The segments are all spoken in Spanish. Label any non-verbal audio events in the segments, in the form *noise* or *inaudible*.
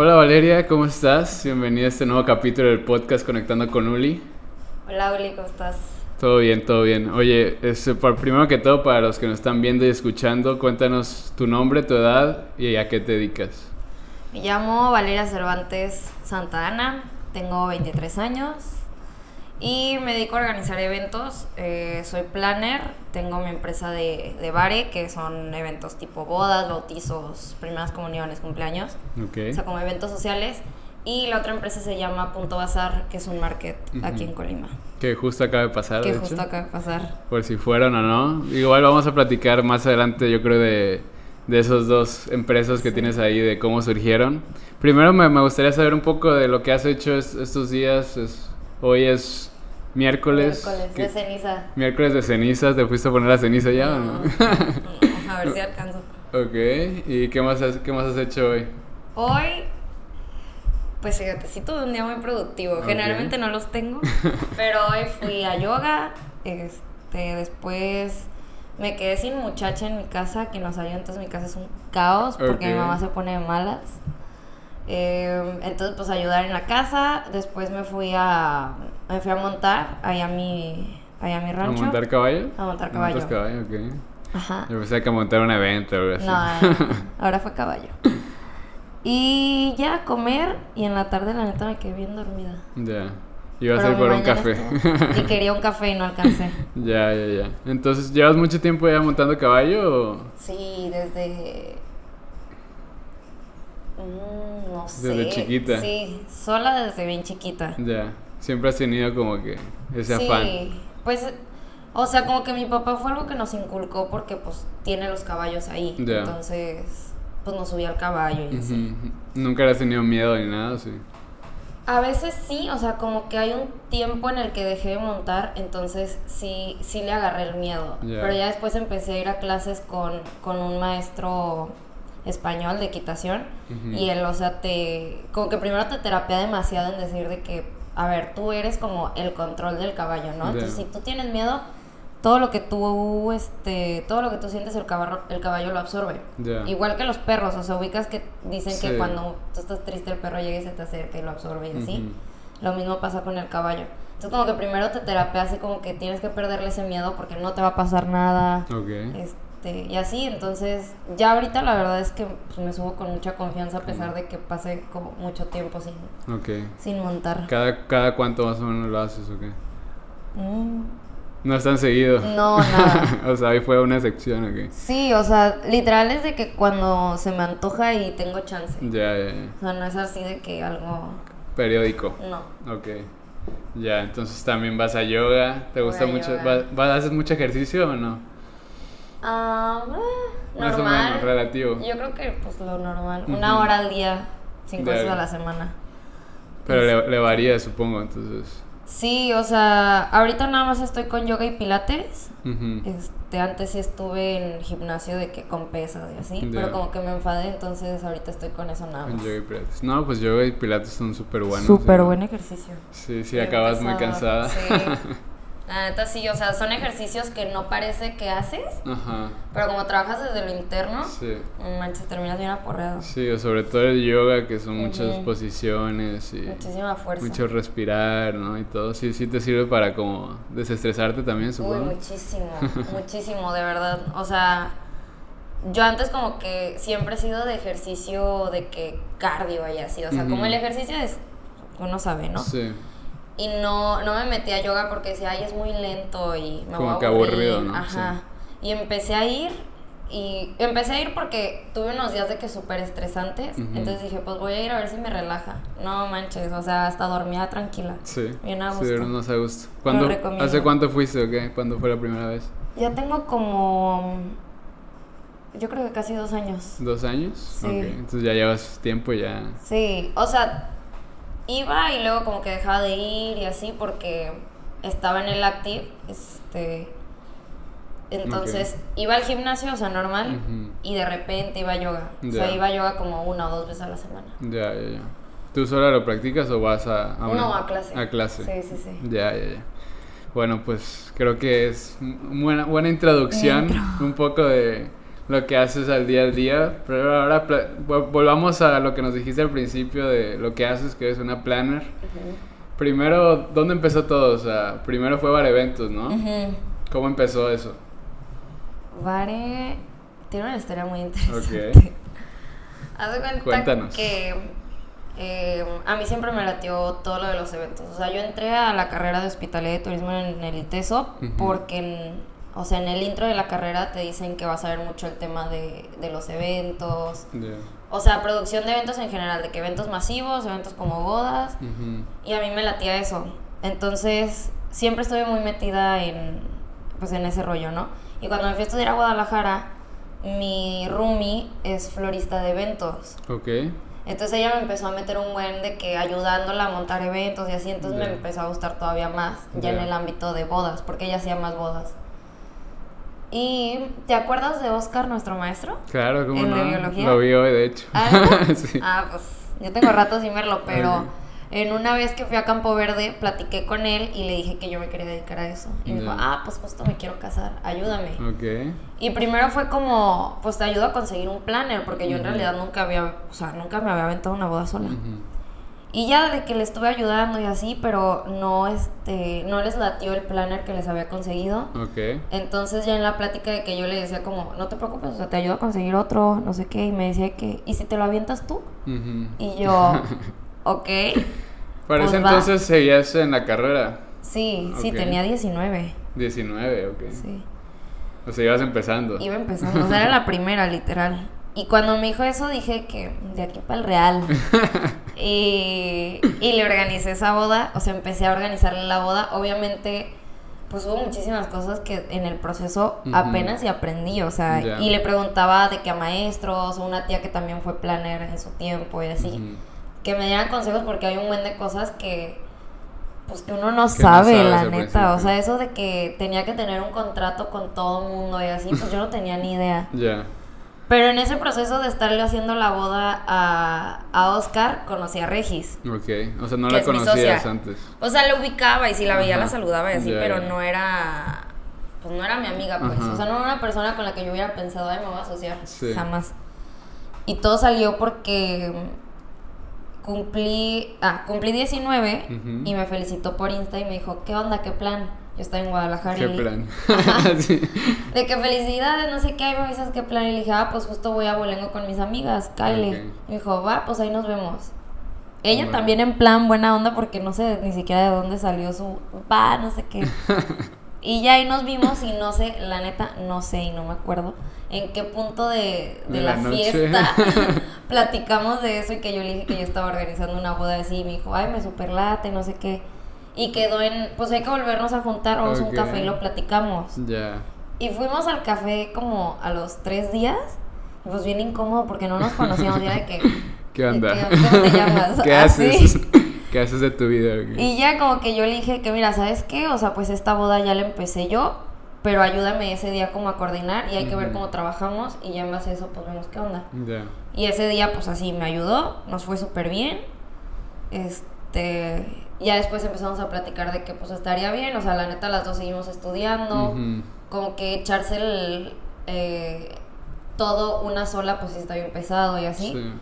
Hola Valeria, ¿cómo estás? Bienvenida a este nuevo capítulo del podcast Conectando con Uli. Hola Uli, ¿cómo estás? Todo bien, todo bien. Oye, este, por, primero que todo, para los que nos están viendo y escuchando, cuéntanos tu nombre, tu edad y a qué te dedicas. Me llamo Valeria Cervantes Santa Ana, tengo 23 años y me dedico a organizar eventos. Eh, soy planner, tengo mi empresa de, de bare, que son eventos tipo bodas, bautizos, primeras comuniones, cumpleaños. Ok. O sea, como eventos sociales. Y la otra empresa se llama Punto Bazar, que es un market aquí en Colima. Que justo acaba de pasar. Que de justo hecho. acaba de pasar. Por si fueron o no. Igual vamos a platicar más adelante, yo creo, de, de esos dos empresas que tienes ahí, de cómo surgieron. Primero me, me gustaría saber un poco de lo que has hecho es- estos días. Es- hoy es miércoles. Miércoles ¿Qué- de ceniza. Miércoles de cenizas, ¿te fuiste a poner la ceniza ya o no? *laughs* A ver si alcanzo. ok, ¿y qué más, has, qué más has hecho hoy? Hoy, pues fíjate, sí tuve un día muy productivo. Generalmente no los tengo, *laughs* pero hoy fui a yoga. Este, después me quedé sin muchacha en mi casa, que no sabía, entonces mi casa es un caos porque mi mamá se pone de malas. Eh, entonces, pues ayudar en la casa. Después me fui a, me fui a montar ahí a mi, ahí a mi ¿A rancho. montar caballo? A montar ¿Montas caballo. caballo? Ok. Ajá. Yo pensé que a montar un evento o algo así. No, *laughs* ahora fue caballo. Y ya a comer y en la tarde la neta me quedé bien dormida. ya. Ibas a ir por un café. estuvo- *laughs* Y quería un café y no alcancé. ya, ya, ya. Entonces, ¿llevas mucho tiempo ya montando caballo o...? Sí, desde... Mm, no sé. Desde chiquita. Sí, sola desde bien chiquita. Ya. Siempre has tenido como que ese afán. Sí, pues, o sea, como que mi papá fue algo que nos inculcó porque pues tiene los caballos ahí. Ya. Entonces, pues nos subía al caballo y así. ¿Nunca le has tenido miedo ni nada? Sí. A veces sí, o sea, como que hay un tiempo en el que dejé de montar, entonces sí, sí le agarré el miedo. Ya. Pero ya después empecé a ir a clases con, con un maestro español de equitación Ujú. y él, o sea, te, como que primero te terapia demasiado en decir de que, a ver, tú eres como el control del caballo, ¿no? Ya. Entonces si tú tienes miedo, todo lo que tú, este, todo lo que tú sientes el caballo, el caballo lo absorbe. Ya. Igual que los perros, o sea, ubicas que dicen Sí. que cuando tú estás triste el perro llega y se te acerca y lo absorbe y así. Ujú. Lo mismo pasa con el caballo. Entonces como que primero te terapia así como que tienes que perderle ese miedo porque no te va a pasar nada. Ok. Este, y así, entonces ya ahorita la verdad es que pues, me subo con mucha confianza a pesar de que pase como mucho tiempo sin, sin montar. ¿Cada, ¿Cada cuánto más o menos lo haces o qué? Mm, No es tan seguido. No, nada. *laughs* o sea, ahí fue una excepción, ok. Sí, o sea, literal es de que cuando se me antoja y tengo chance. Ya, ya. O sea, no es así de que algo... Periódico. No. Ok. Ya, entonces también vas a yoga. ¿Te gusta mucho? yoga. ¿Vas, vas- ¿Haces mucho ejercicio o no? Ah, eh, Más o normal. menos, relativo. Yo creo que pues lo normal. Una hora al día, cinco veces a la semana. Pero le, le varía, supongo, entonces. Sí, o sea, ahorita nada más estoy con yoga y pilates. Este, antes sí estuve en gimnasio de que con pesas y así, pero como que me enfadé, entonces ahorita estoy con eso nada Con más. yoga y pilates. No, pues yoga y pilates son súper buenos. Súper buen ejercicio. Sí, sí, acabas muy cansada. Sí. *laughs* La neta sí, o sea, son ejercicios que no parece que haces, Ajá. pero como trabajas desde lo interno, Sí. manches, terminas bien aporreado. Sí, o sobre todo el yoga, que son muchas posiciones y Muchísima fuerza. mucho respirar, ¿no? Y todo. Sí, sí te sirve para como desestresarte también, Uy, supongo. muchísimo, *laughs* muchísimo, de verdad. O sea, yo antes como que siempre he sido de ejercicio de que cardio y así. O sea, como el ejercicio es, uno sabe, ¿no? Sí. Y no, no me metí a yoga porque decía, ay, es muy lento y me Como voy a que aburrir. aburrido, ¿no? Ajá. Y empecé a ir y empecé a ir porque tuve unos días de que súper estresantes. Ujú. Entonces dije, pues voy a ir a ver si me relaja. No manches, o sea, hasta dormía tranquila. Sí. Bien a Sí, gusto. duermes más a gusto. ¿Cuándo. ¿Hace cuánto fuiste o qué? ¿Cuándo fue la primera vez? Ya tengo como. Yo creo que casi dos años. ¿Dos años? Sí. Ok, Entonces ya llevas tiempo ya. Sí, o sea, iba y luego como que dejaba de ir y así porque estaba en el active. Este. Entonces iba al gimnasio, o sea, normal, y de repente iba a yoga. O sea, iba a yoga como una o dos veces a la semana. Ya, ya, ya. ¿Tú sola lo practicas o vas a, a No, a clase. A clase. Sí, sí, sí. Ya, ya, ya. Bueno, pues creo que es una buena, buena introducción, Intro. un poco de, lo que haces al día a día. Pero ahora volvamos a lo que nos dijiste al principio de lo que haces, que es una planner. Primero, ¿dónde empezó todo? O sea, primero fue Bar Eventos, ¿no? ¿Cómo empezó eso? Vare tiene una historia muy interesante. Ok. *laughs* Haz de cuenta Cuéntanos. que eh, a mí siempre me latió todo lo de los eventos. O sea, yo entré a la carrera de hospitalidad y turismo en el ITESO porque, o sea, en el intro de la carrera te dicen que vas a ver mucho el tema de, de los eventos. O sea, producción de eventos en general, de que eventos masivos, eventos como bodas. Y a mí me latía eso. Entonces, siempre estuve muy metida en, pues, en ese rollo, ¿no? Y cuando me fui a estudiar a Guadalajara, mi roomie es florista de eventos. Ok. Entonces ella me empezó a meter un buen de que ayudándola a montar eventos y así, entonces me empezó a gustar todavía más, ya en el ámbito de bodas, porque ella hacía más bodas. Y, ¿te acuerdas de Oscar, nuestro maestro? Claro, ¿cómo ¿En no? de biología? Lo vi hoy, de hecho. Ah. *laughs* Ah, pues yo tengo rato sin verlo, pero en una vez que fui a Campo Verde, platiqué con él y le dije que yo me quería dedicar a eso. Y me dijo, ah, pues justo me quiero casar, ayúdame. Ok. Y primero fue como, pues te ayudo a conseguir un planner, porque yo en realidad nunca había, o sea, nunca me había aventado una boda sola. Ujú. Y ya de que le estuve ayudando y así, pero no, este, no les latió el planner que les había conseguido. Ok. Entonces ya en la plática de que yo le decía como, no te preocupes, o sea, te ayudo a conseguir otro, no sé qué, y me decía que, ¿y si te lo avientas tú? Y yo, *laughs* ok, Para Pues ese entonces seguías en la carrera. sí, sí, tenía 19, 19, ok. sí. O sea, ibas empezando. Iba empezando, o sea, era la *laughs* primera, literal. Y cuando me dijo eso dije que de aquí para el real. *laughs* y, y le organicé esa boda, o sea, empecé a organizarle la boda. Obviamente, pues hubo muchísimas cosas que en el proceso apenas y aprendí, o sea, y le preguntaba de que a maestros, o una tía que también fue planner en su tiempo y así, que me dieran consejos porque hay un buen de cosas que pues que uno no no sabe, la neta, o sea, eso de que tenía que tener un contrato con todo el mundo y así, pues yo no tenía ni idea. Ya. Pero en ese proceso de estarle haciendo la boda a, a Oscar, conocí a Regis. Ok. O sea, no la conocías antes. O sea, la ubicaba y si la veía Ajá. la saludaba y así, pero no era. Pues no era mi amiga, pues. Ajá. O sea, no era una persona con la que yo hubiera pensado, ay, me voy a asociar. Sí. Jamás. Y todo salió porque cumplí. Ah, cumplí 19 Ujú. y me felicitó por Insta y me dijo, ¿qué onda? ¿Qué plan? Yo estaba en Guadalajara. ¿Qué y plan? *laughs* *laughs* Sí. De que felicidades, no sé qué, me avisas qué plan. Y le dije, ah, pues justo voy a Bolengo con mis amigas, Kyle. Y me dijo, va, pues ahí nos vemos. Ella Bueno. también en plan buena onda porque no sé ni siquiera de dónde salió su va, no sé qué. *laughs* y ya ahí nos vimos y no sé, la neta, no sé y no me acuerdo en qué punto de, de De la, la fiesta platicamos de eso y que yo le dije que yo estaba organizando una boda así y me dijo, ay, me superlate, no sé qué. Y quedó en, pues hay que volvernos a juntar, vamos a un café y lo platicamos. Ya. Y fuimos al café como a los tres días. Y pues bien incómodo porque no nos conocíamos. Ya de que. *laughs* ¿Qué de onda? que, ¿Cómo te *laughs* llamas? ¿Qué Así. haces? *laughs* ¿Qué haces de tu vida? ok? Y ya como que yo le dije que, mira, ¿sabes qué? O sea, pues esta boda ya la empecé yo. Pero ayúdame ese día como a coordinar y hay que ver Ujú. cómo trabajamos. Y ya a eso, pues vemos qué onda. Ya. Y ese día, pues así me ayudó, nos fue súper bien. Este, ya después empezamos a platicar de que pues estaría bien, o sea, la neta las dos seguimos estudiando, Ujú. como que echarse el, eh, todo una sola, pues sí está bien pesado y así. Sí.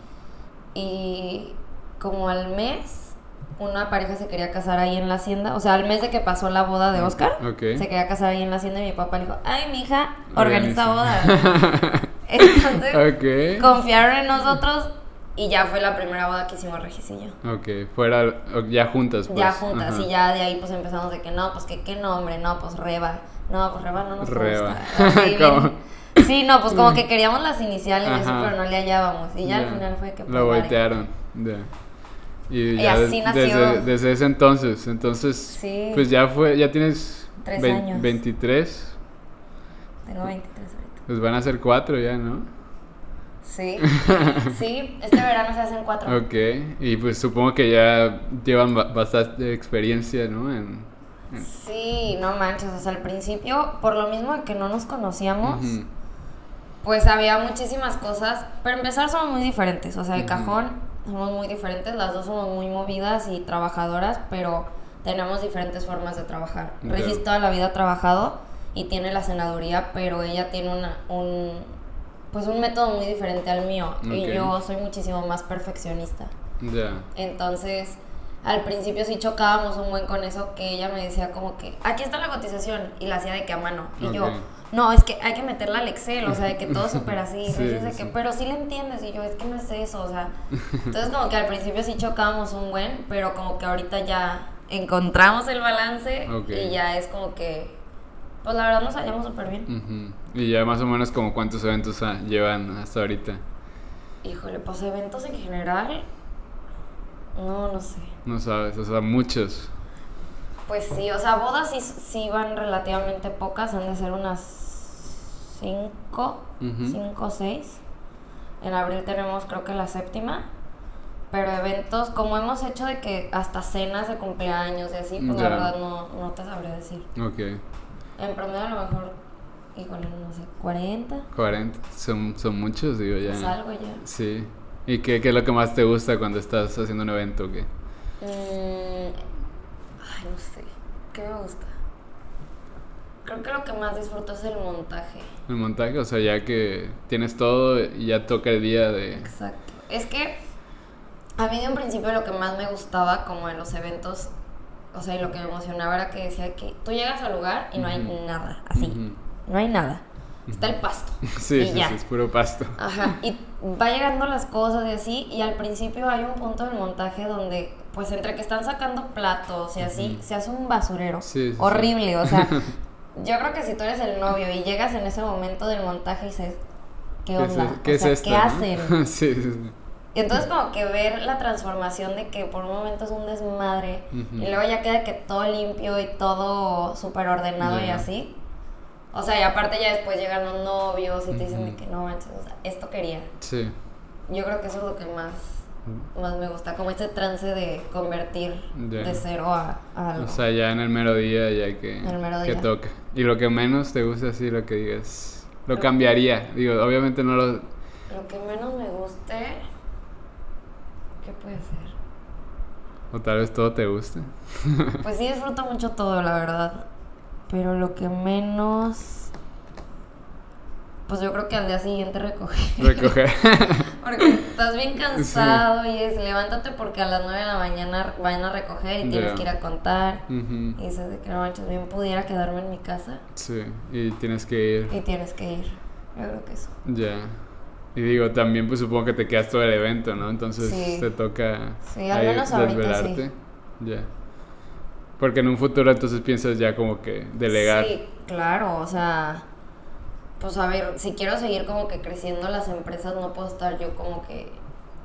Y como al mes, una pareja se quería casar ahí en la hacienda, o sea, al mes de que pasó la boda de Oscar, Ok. se quería casar ahí en la hacienda y mi papá le dijo, ay, mi hija, organiza. Organiza. *laughs* Entonces, ok. confiaron en nosotros y ya fue la primera boda que hicimos Regis y yo. Ok, fuera, ya juntas, pues. ya juntas Ajá. y ya de ahí pues empezamos de que no, pues que qué nombre, no, pues Reba. No, pues Reba no nos Reba. gusta. *laughs* Así. Sí, no, pues como que queríamos las iniciales y eso, pero no le hallábamos. Y ya, al final fue que pues, Lo voltearon. Ya. Y, Y ya así nació. desde, desde ese entonces, entonces, Sí. pues ya fue, ya tienes Tres años. 23, Tengo 23 ahorita. pues van a ser cuatro ya, ¿no? Sí, *laughs* sí, este verano se hacen cuatro. Ok, y pues supongo que ya llevan ba- bastante experiencia, ¿no? En, en- Sí, no manches, o sea, al principio, por lo mismo de que no nos conocíamos, pues había muchísimas cosas. Para empezar, somos muy diferentes, o sea, de cajón somos muy diferentes, las dos somos muy movidas y trabajadoras, pero tenemos diferentes formas de trabajar. Ya. Regis toda la vida ha trabajado y tiene la senaduría, pero ella tiene una, un, pues un método muy diferente al mío y yo soy muchísimo más perfeccionista. Ya. Entonces, al principio sí chocábamos un buen con eso, que ella me decía como que, aquí está la cotización, y la hacía de que a mano. Y yo, no, es que hay que meterla al Excel, o sea, de que todo súper así. *laughs* Sí, sí, que, pero sí le entiendes, y yo, es que no es eso, o sea. *laughs* Entonces, como que al principio sí chocábamos un buen, pero como que ahorita ya encontramos el balance y ya es como que, pues la verdad nos hallamos súper bien. Ujú. Y ya más o menos como cuántos eventos ah, llevan hasta ahorita. Híjole, pues eventos en general, no, no sé. No sabes, o sea, muchos. Pues sí, o sea, bodas sí, sí van relativamente pocas, han de ser unas cinco, cinco o seis. En abril tenemos creo que la séptima. Pero eventos, como hemos hecho de que hasta cenas de cumpleaños y así, pues Ya. la verdad no, no te sabría decir. Ok. En promedio a lo mejor, híjole, no sé, 40, 40. Son, son muchos, digo, ya. pues algo ya. Sí. ¿Y qué, qué es lo que más te gusta cuando estás haciendo un evento? o ¿Qué? Mm, ay, no sé, ¿qué me gusta? Creo que lo que más disfruto es el montaje. El montaje, o sea, ya que tienes todo y ya toca el día de... Exacto. Es que a mí de un principio lo que más me gustaba como en los eventos, o sea, y lo que me emocionaba era que decía que tú llegas al lugar y no hay nada, así. No hay nada. Está el pasto. *laughs* Sí, y sí, ya. sí, es puro pasto. Ajá. Y va llegando las cosas y así, y al principio hay un punto del montaje donde, pues entre que están sacando platos y así, se hace un basurero. Sí, sí, sí. horrible, o sea, *laughs* yo creo que si tú eres el novio y llegas en ese momento del montaje y dices, ¿qué ¿Qué es, onda? ¿qué O es sea, esto? ¿Qué no? hacen? *laughs* sí, sí, sí. Y entonces como que ver la transformación de que por un momento es un desmadre Ujú. y luego ya queda que todo limpio y todo súper ordenado y Ya. así. O sea, y aparte ya después llegan los novios y te dicen de que no manches, o sea, esto quería. Sí. Yo creo que eso es lo que más, más me gusta, como este trance de convertir Ya. de cero a, a algo. O sea, ya en el mero día ya que, que toca. Y lo que menos te gusta así, lo que digas, lo cambiaría. Digo, obviamente no lo... Lo que menos me guste, ¿qué puede ser? O tal vez todo te guste. *laughs* Pues sí disfruto mucho todo, la verdad. Pero lo que menos... Pues yo creo que al día siguiente recoger. Recoger. *laughs* Porque estás bien cansado y es levántate porque a las 9 de la mañana van a recoger y tienes que ir a contar. Y dices de que no manches, bien pudiera quedarme en mi casa Sí, y tienes que ir. y tienes que ir. Yo creo que eso. Ya. Y digo, también pues supongo que te quedas todo el evento, ¿no? Entonces Sí. te toca Sí, al menos ahorita sí. Ya. Porque en un futuro entonces piensas ya como que delegar. Sí, claro, o sea, pues a ver, si quiero seguir como que creciendo las empresas, no puedo estar yo como que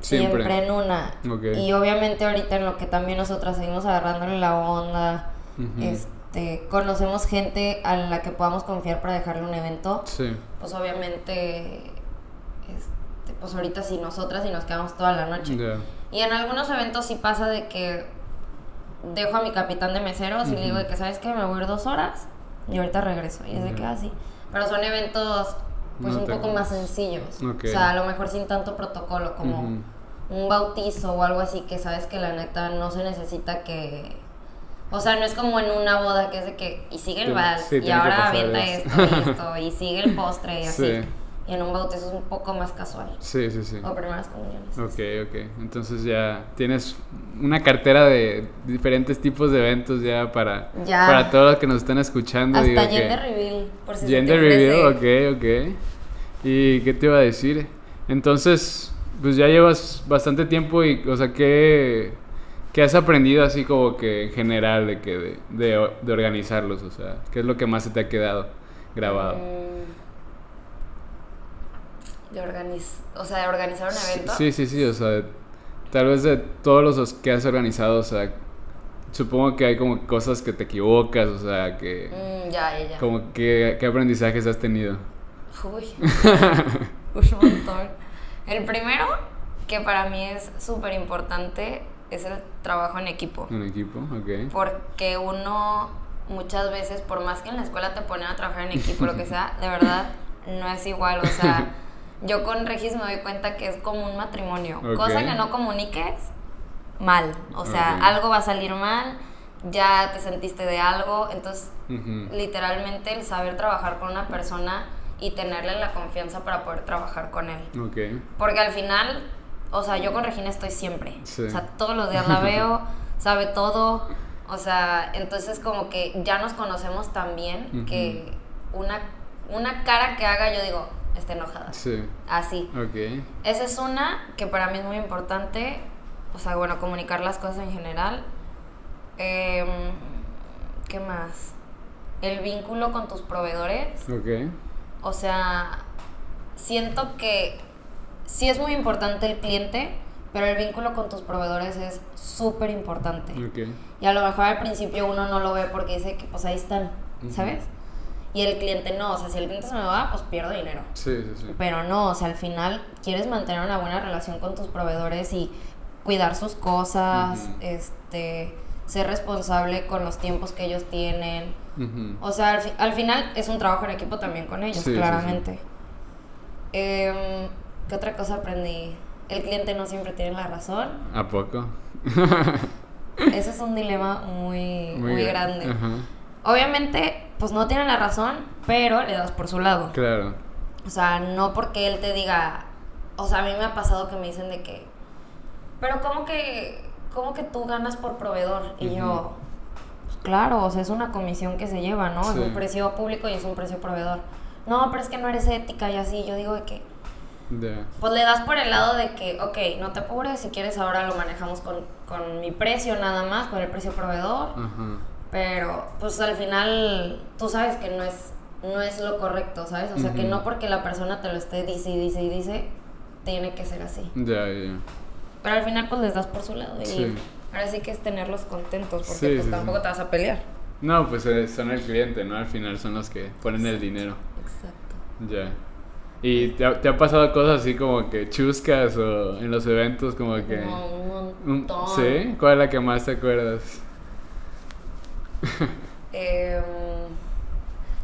Siempre. siempre, en una. Y obviamente ahorita en lo que también nosotras seguimos agarrándole la onda, este, conocemos gente a la que podamos confiar para dejarle un evento, Sí. pues obviamente, este, pues ahorita sí nosotras y nos quedamos toda la noche. Y en algunos eventos sí pasa de que dejo a mi capitán de meseros y le digo de que, ¿sabes qué? Me voy a ir dos horas y ahorita regreso. Y es de que, así. Pero son eventos, pues, No un poco más sencillos. O sea, a lo mejor sin tanto protocolo, como un bautizo o algo así que sabes que la neta no se necesita que... O sea, no es como en una boda que es de que, y sigue el vals, sí, y ahora avienta esto y esto, y sigue el postre y *laughs* así. Sí. Y en un bautizo es un poco más casual. Sí, sí, sí. O primeras comuniones. Ok, ok. Entonces ya tienes una cartera de diferentes tipos de eventos ya para, Ya. para todos los que nos están escuchando. Hasta digo que- gender reveal, por si se te Gender review, ok, ok. ¿Y qué te iba a decir? Entonces, pues ya llevas bastante tiempo y, o sea, ¿qué, qué has aprendido así como que en general de, que de, de, de organizarlos? O sea, ¿qué es lo que más se te ha quedado grabado? Mm, De organiz... O sea, de organizar un evento. Sí, sí, sí, o sea, tal vez de todos los que has organizado, o sea, supongo que hay como cosas que te equivocas, o sea, que... Mm, ya, ya, ya. Como que, ¿qué aprendizajes has tenido? Uy. *laughs* Un montón. El primero, que para mí es súper importante, es el trabajo en equipo. Un equipo, ok. Porque uno muchas veces, por más que en la escuela te ponen a trabajar en equipo, lo que *laughs* sea, de verdad no es igual. O sea, *laughs* yo con Regis me doy cuenta que es como un matrimonio. Cosa que no comuniques, mal. O sea, algo va a salir mal, ya te sentiste de algo. Entonces, literalmente el saber trabajar con una persona y tenerle la confianza para poder trabajar con él. Ok. Porque al final, o sea, yo con Regina estoy siempre. Sí. O sea, todos los días la *laughs* veo, sabe todo. O sea, entonces como que ya nos conocemos tan bien que una, una cara que haga yo digo, está enojada. Sí. Así. Ok. Esa es una que para mí es muy importante. O sea, bueno, comunicar las cosas en general. Em, ¿Qué más? El vínculo con tus proveedores. Ok. O sea, siento que sí es muy importante el cliente, pero el vínculo con tus proveedores es súper importante. Ok. Y a lo mejor al principio uno no lo ve porque dice que pues ahí están. ¿sabes? Y el cliente no, o sea, si el cliente se me va, pues pierdo dinero. Sí, sí, sí. Pero no, o sea, al final quieres mantener una buena relación con tus proveedores y cuidar sus cosas, este, ser responsable con los tiempos que ellos tienen. O sea, al, fi- al final es un trabajo en equipo también con ellos, Sí, sí, claramente. Em, ¿Qué otra cosa aprendí? El cliente no siempre tiene la razón. ¿A poco? Ese es un dilema muy, muy, gra- grande. Obviamente, pues no tiene la razón, pero le das por su lado. Claro. O sea, no porque él te diga, o sea, a mí me ha pasado que me dicen de que, pero ¿cómo que, cómo que tú ganas por proveedor? Y yo, pues claro, o sea, es una comisión que se lleva, ¿no? Sí. Es un precio público y es un precio proveedor. No, pero es que no eres ética y así. Yo digo de que, Ya. pues le das por el lado de que, ok, no te apures, si quieres ahora lo manejamos con, con mi precio nada más, con el precio proveedor. Ajá. Pero, pues al final, tú sabes que no es, no es lo correcto, ¿sabes? O sea, que no porque la persona te lo esté dice y dice y dice, tiene que ser así. Ya, ya. Pero al final, pues les das por su lado. Y Sí. ahora sí que es tenerlos contentos, porque Sí, pues sí, tampoco te vas a pelear. No, pues eh, son el cliente, ¿no? Al final son los que ponen el dinero. Exacto. Ya. ¿Y te ha, te ha pasado cosas así como que chuscas o en los eventos como que... No, un- montón. ¿Sí? ¿Cuál es la que más te acuerdas? *laughs* Em,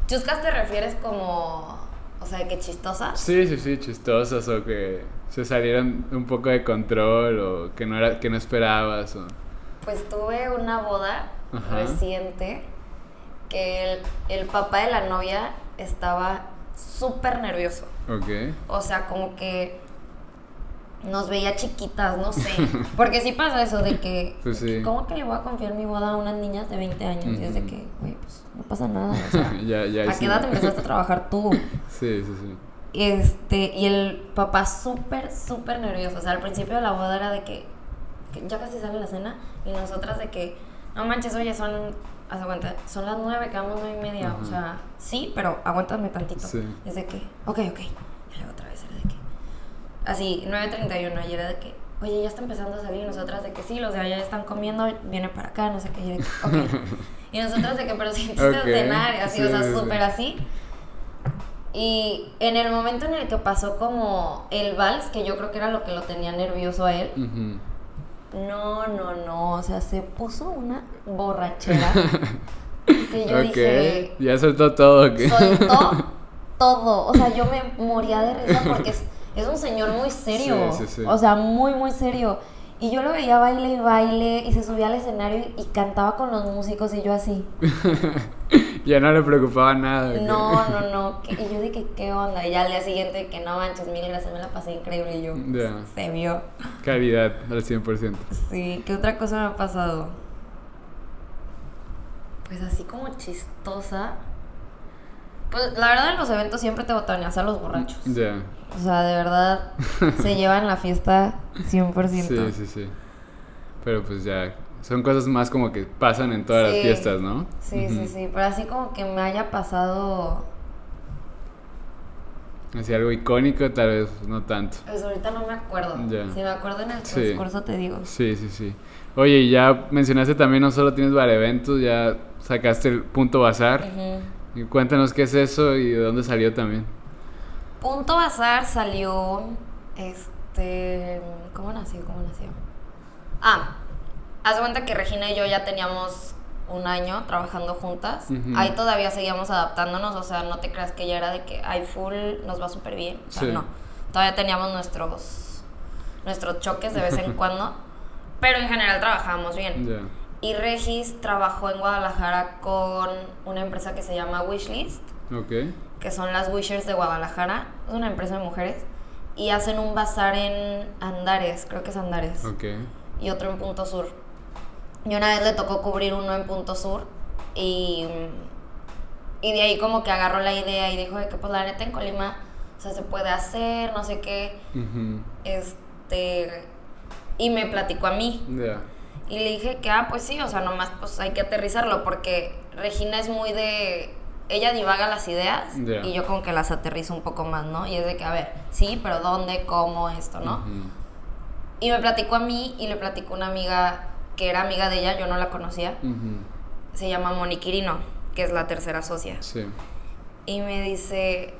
¿Chuscas te refieres como, o sea, de que chistosas? Sí, sí, sí, chistosas o que se salieron un poco de control o que no, era, que no esperabas o... Pues tuve una boda Ajá. reciente que el, el papá de la novia estaba súper nervioso. Ok. O sea, como que nos veía chiquitas, no sé. *laughs* Porque sí pasa eso de que, Pues sí. ¿cómo que le voy a confiar mi boda a unas niñas de 20 años? Y es de que, güey, pues no pasa nada. O sea, *laughs* ya, ya. ¿a sí. qué edad empezaste a trabajar tú? *laughs* Sí, sí, sí. Este, y el papá súper, súper nervioso. O sea, al principio de la boda era de que, que ya casi sale la cena y nosotras de que, no manches, oye, son, haz cuenta, son las nueve, quedamos nueve y media. O sea, sí, pero aguántame tantito. Sí. Es de que, ok, ok. Y luego otra vez así, 9.31 y era de que, oye, ya está empezando a salir. Nosotras de que sí, los de allá están comiendo, viene para acá, no sé qué. Y, de que, *laughs* y nosotras de que, pero si empiezas Ok, a cenar, así, o sea, sí. súper así. Y en el momento en el que pasó como el vals, que yo creo que era lo que lo tenía nervioso a él, no, no, no, o sea, se puso una borrachera que yo ok. dije, Ya soltó todo, ¿qué? soltó *laughs* todo, o sea, yo me moría de risa porque es, un señor muy serio, Sí, sí, sí. o sea, muy, muy serio. Y yo lo veía baile y baile y se subía al escenario y, y cantaba con los músicos y yo así. *laughs* ya no le preocupaba nada. No, no, *laughs* no. y yo dije, ¿qué onda? Y ya al día siguiente, que no manches, mil gracias, me la pasé increíble. Y yo, Ya. se vio. Calidad al 100%. Sí, ¿qué otra cosa me ha pasado? Pues así como chistosa. Pues la verdad en los eventos siempre te botaneas a los borrachos. Ya. O sea, de verdad *laughs* se llevan la fiesta 100%. Sí, sí, sí. Pero pues ya. Son cosas más como que pasan en todas las fiestas, ¿no? Sí, sí, sí. Pero así como que me haya pasado. Así algo icónico, tal vez no tanto. Pues ahorita no me acuerdo. Ya. Si me acuerdo en el Sí. transcurso te digo. Sí, sí, sí. Oye, ya mencionaste también, no solo tienes bar eventos, ya sacaste el punto bazar. Ujú. Y cuéntanos qué es eso y de dónde salió también. Punto Bazar salió. Este. ¿Cómo nació? ¿Cómo nació? Ah, haz cuenta que Regina y yo ya teníamos un año trabajando juntas. Ahí todavía seguíamos adaptándonos, o sea, no te creas que ya era de que hay full, nos va súper bien. O sea, Sí. no. Todavía teníamos nuestros, nuestros choques de vez en *laughs* cuando, pero en general trabajábamos bien. Y Regis trabajó en Guadalajara con una empresa que se llama Wishlist Ok. que son las Wishers de Guadalajara, es una empresa de mujeres, y hacen un bazar en Andares, creo que es Andares, y otro en Punto Sur. Y una vez le tocó cubrir uno en Punto Sur y, y de ahí como que agarró la idea y dijo de que pues la neta en Colima, o sea, se puede hacer, no sé qué, Ujú. este, y me platicó a mí. Ya. Y le dije que, ah, pues sí, o sea, nomás pues hay que aterrizarlo porque Regina es muy de... Ella divaga las ideas y yo como que las aterrizo un poco más, ¿no? Y es de que, a ver, sí, pero ¿dónde? ¿Cómo? Esto, ¿no? Ujú. Y me platicó a mí y le platicó una amiga que era amiga de ella, yo no la conocía. Se llama Moni Quirino, que es la tercera socia. Sí. Y me dice,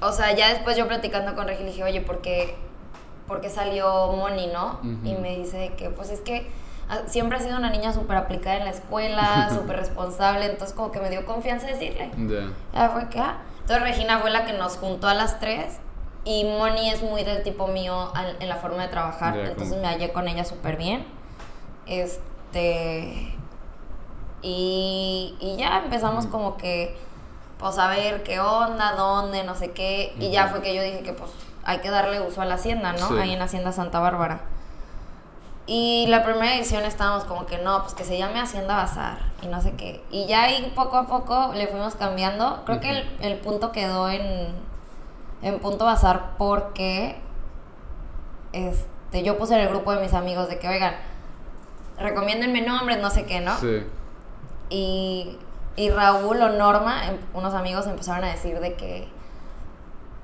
o sea, ya después yo platicando con Regina dije, oye, ¿por qué, por qué salió Moni, no? Ujú. Y me dice que, pues es que siempre ha sido una niña súper aplicada en la escuela, *laughs* súper responsable, entonces como que me dio confianza decirle. Ya. Ya fue que, ah. Entonces Regina fue la que nos juntó a las tres. Y Moni es muy del tipo mío al- en la forma de trabajar. Entonces como- me hallé con ella súper bien. Este. Y, y ya empezamos como que. Pues a ver qué onda, dónde, no sé qué. Y ya fue que yo dije que pues hay que darle uso a la hacienda, ¿no? Sí. Ahí en Hacienda Santa Bárbara. Y la primera edición estábamos como que no, pues que se llame Hacienda Bazar y no sé qué. Y ya ahí poco a poco le fuimos cambiando. Creo que el, el punto quedó en, en Punto Bazar porque este, yo puse en el grupo de mis amigos de que, oigan, recomiéndenme nombres, no sé qué, ¿no? Sí. Y, y Raúl o Norma, em- unos amigos empezaron a decir de que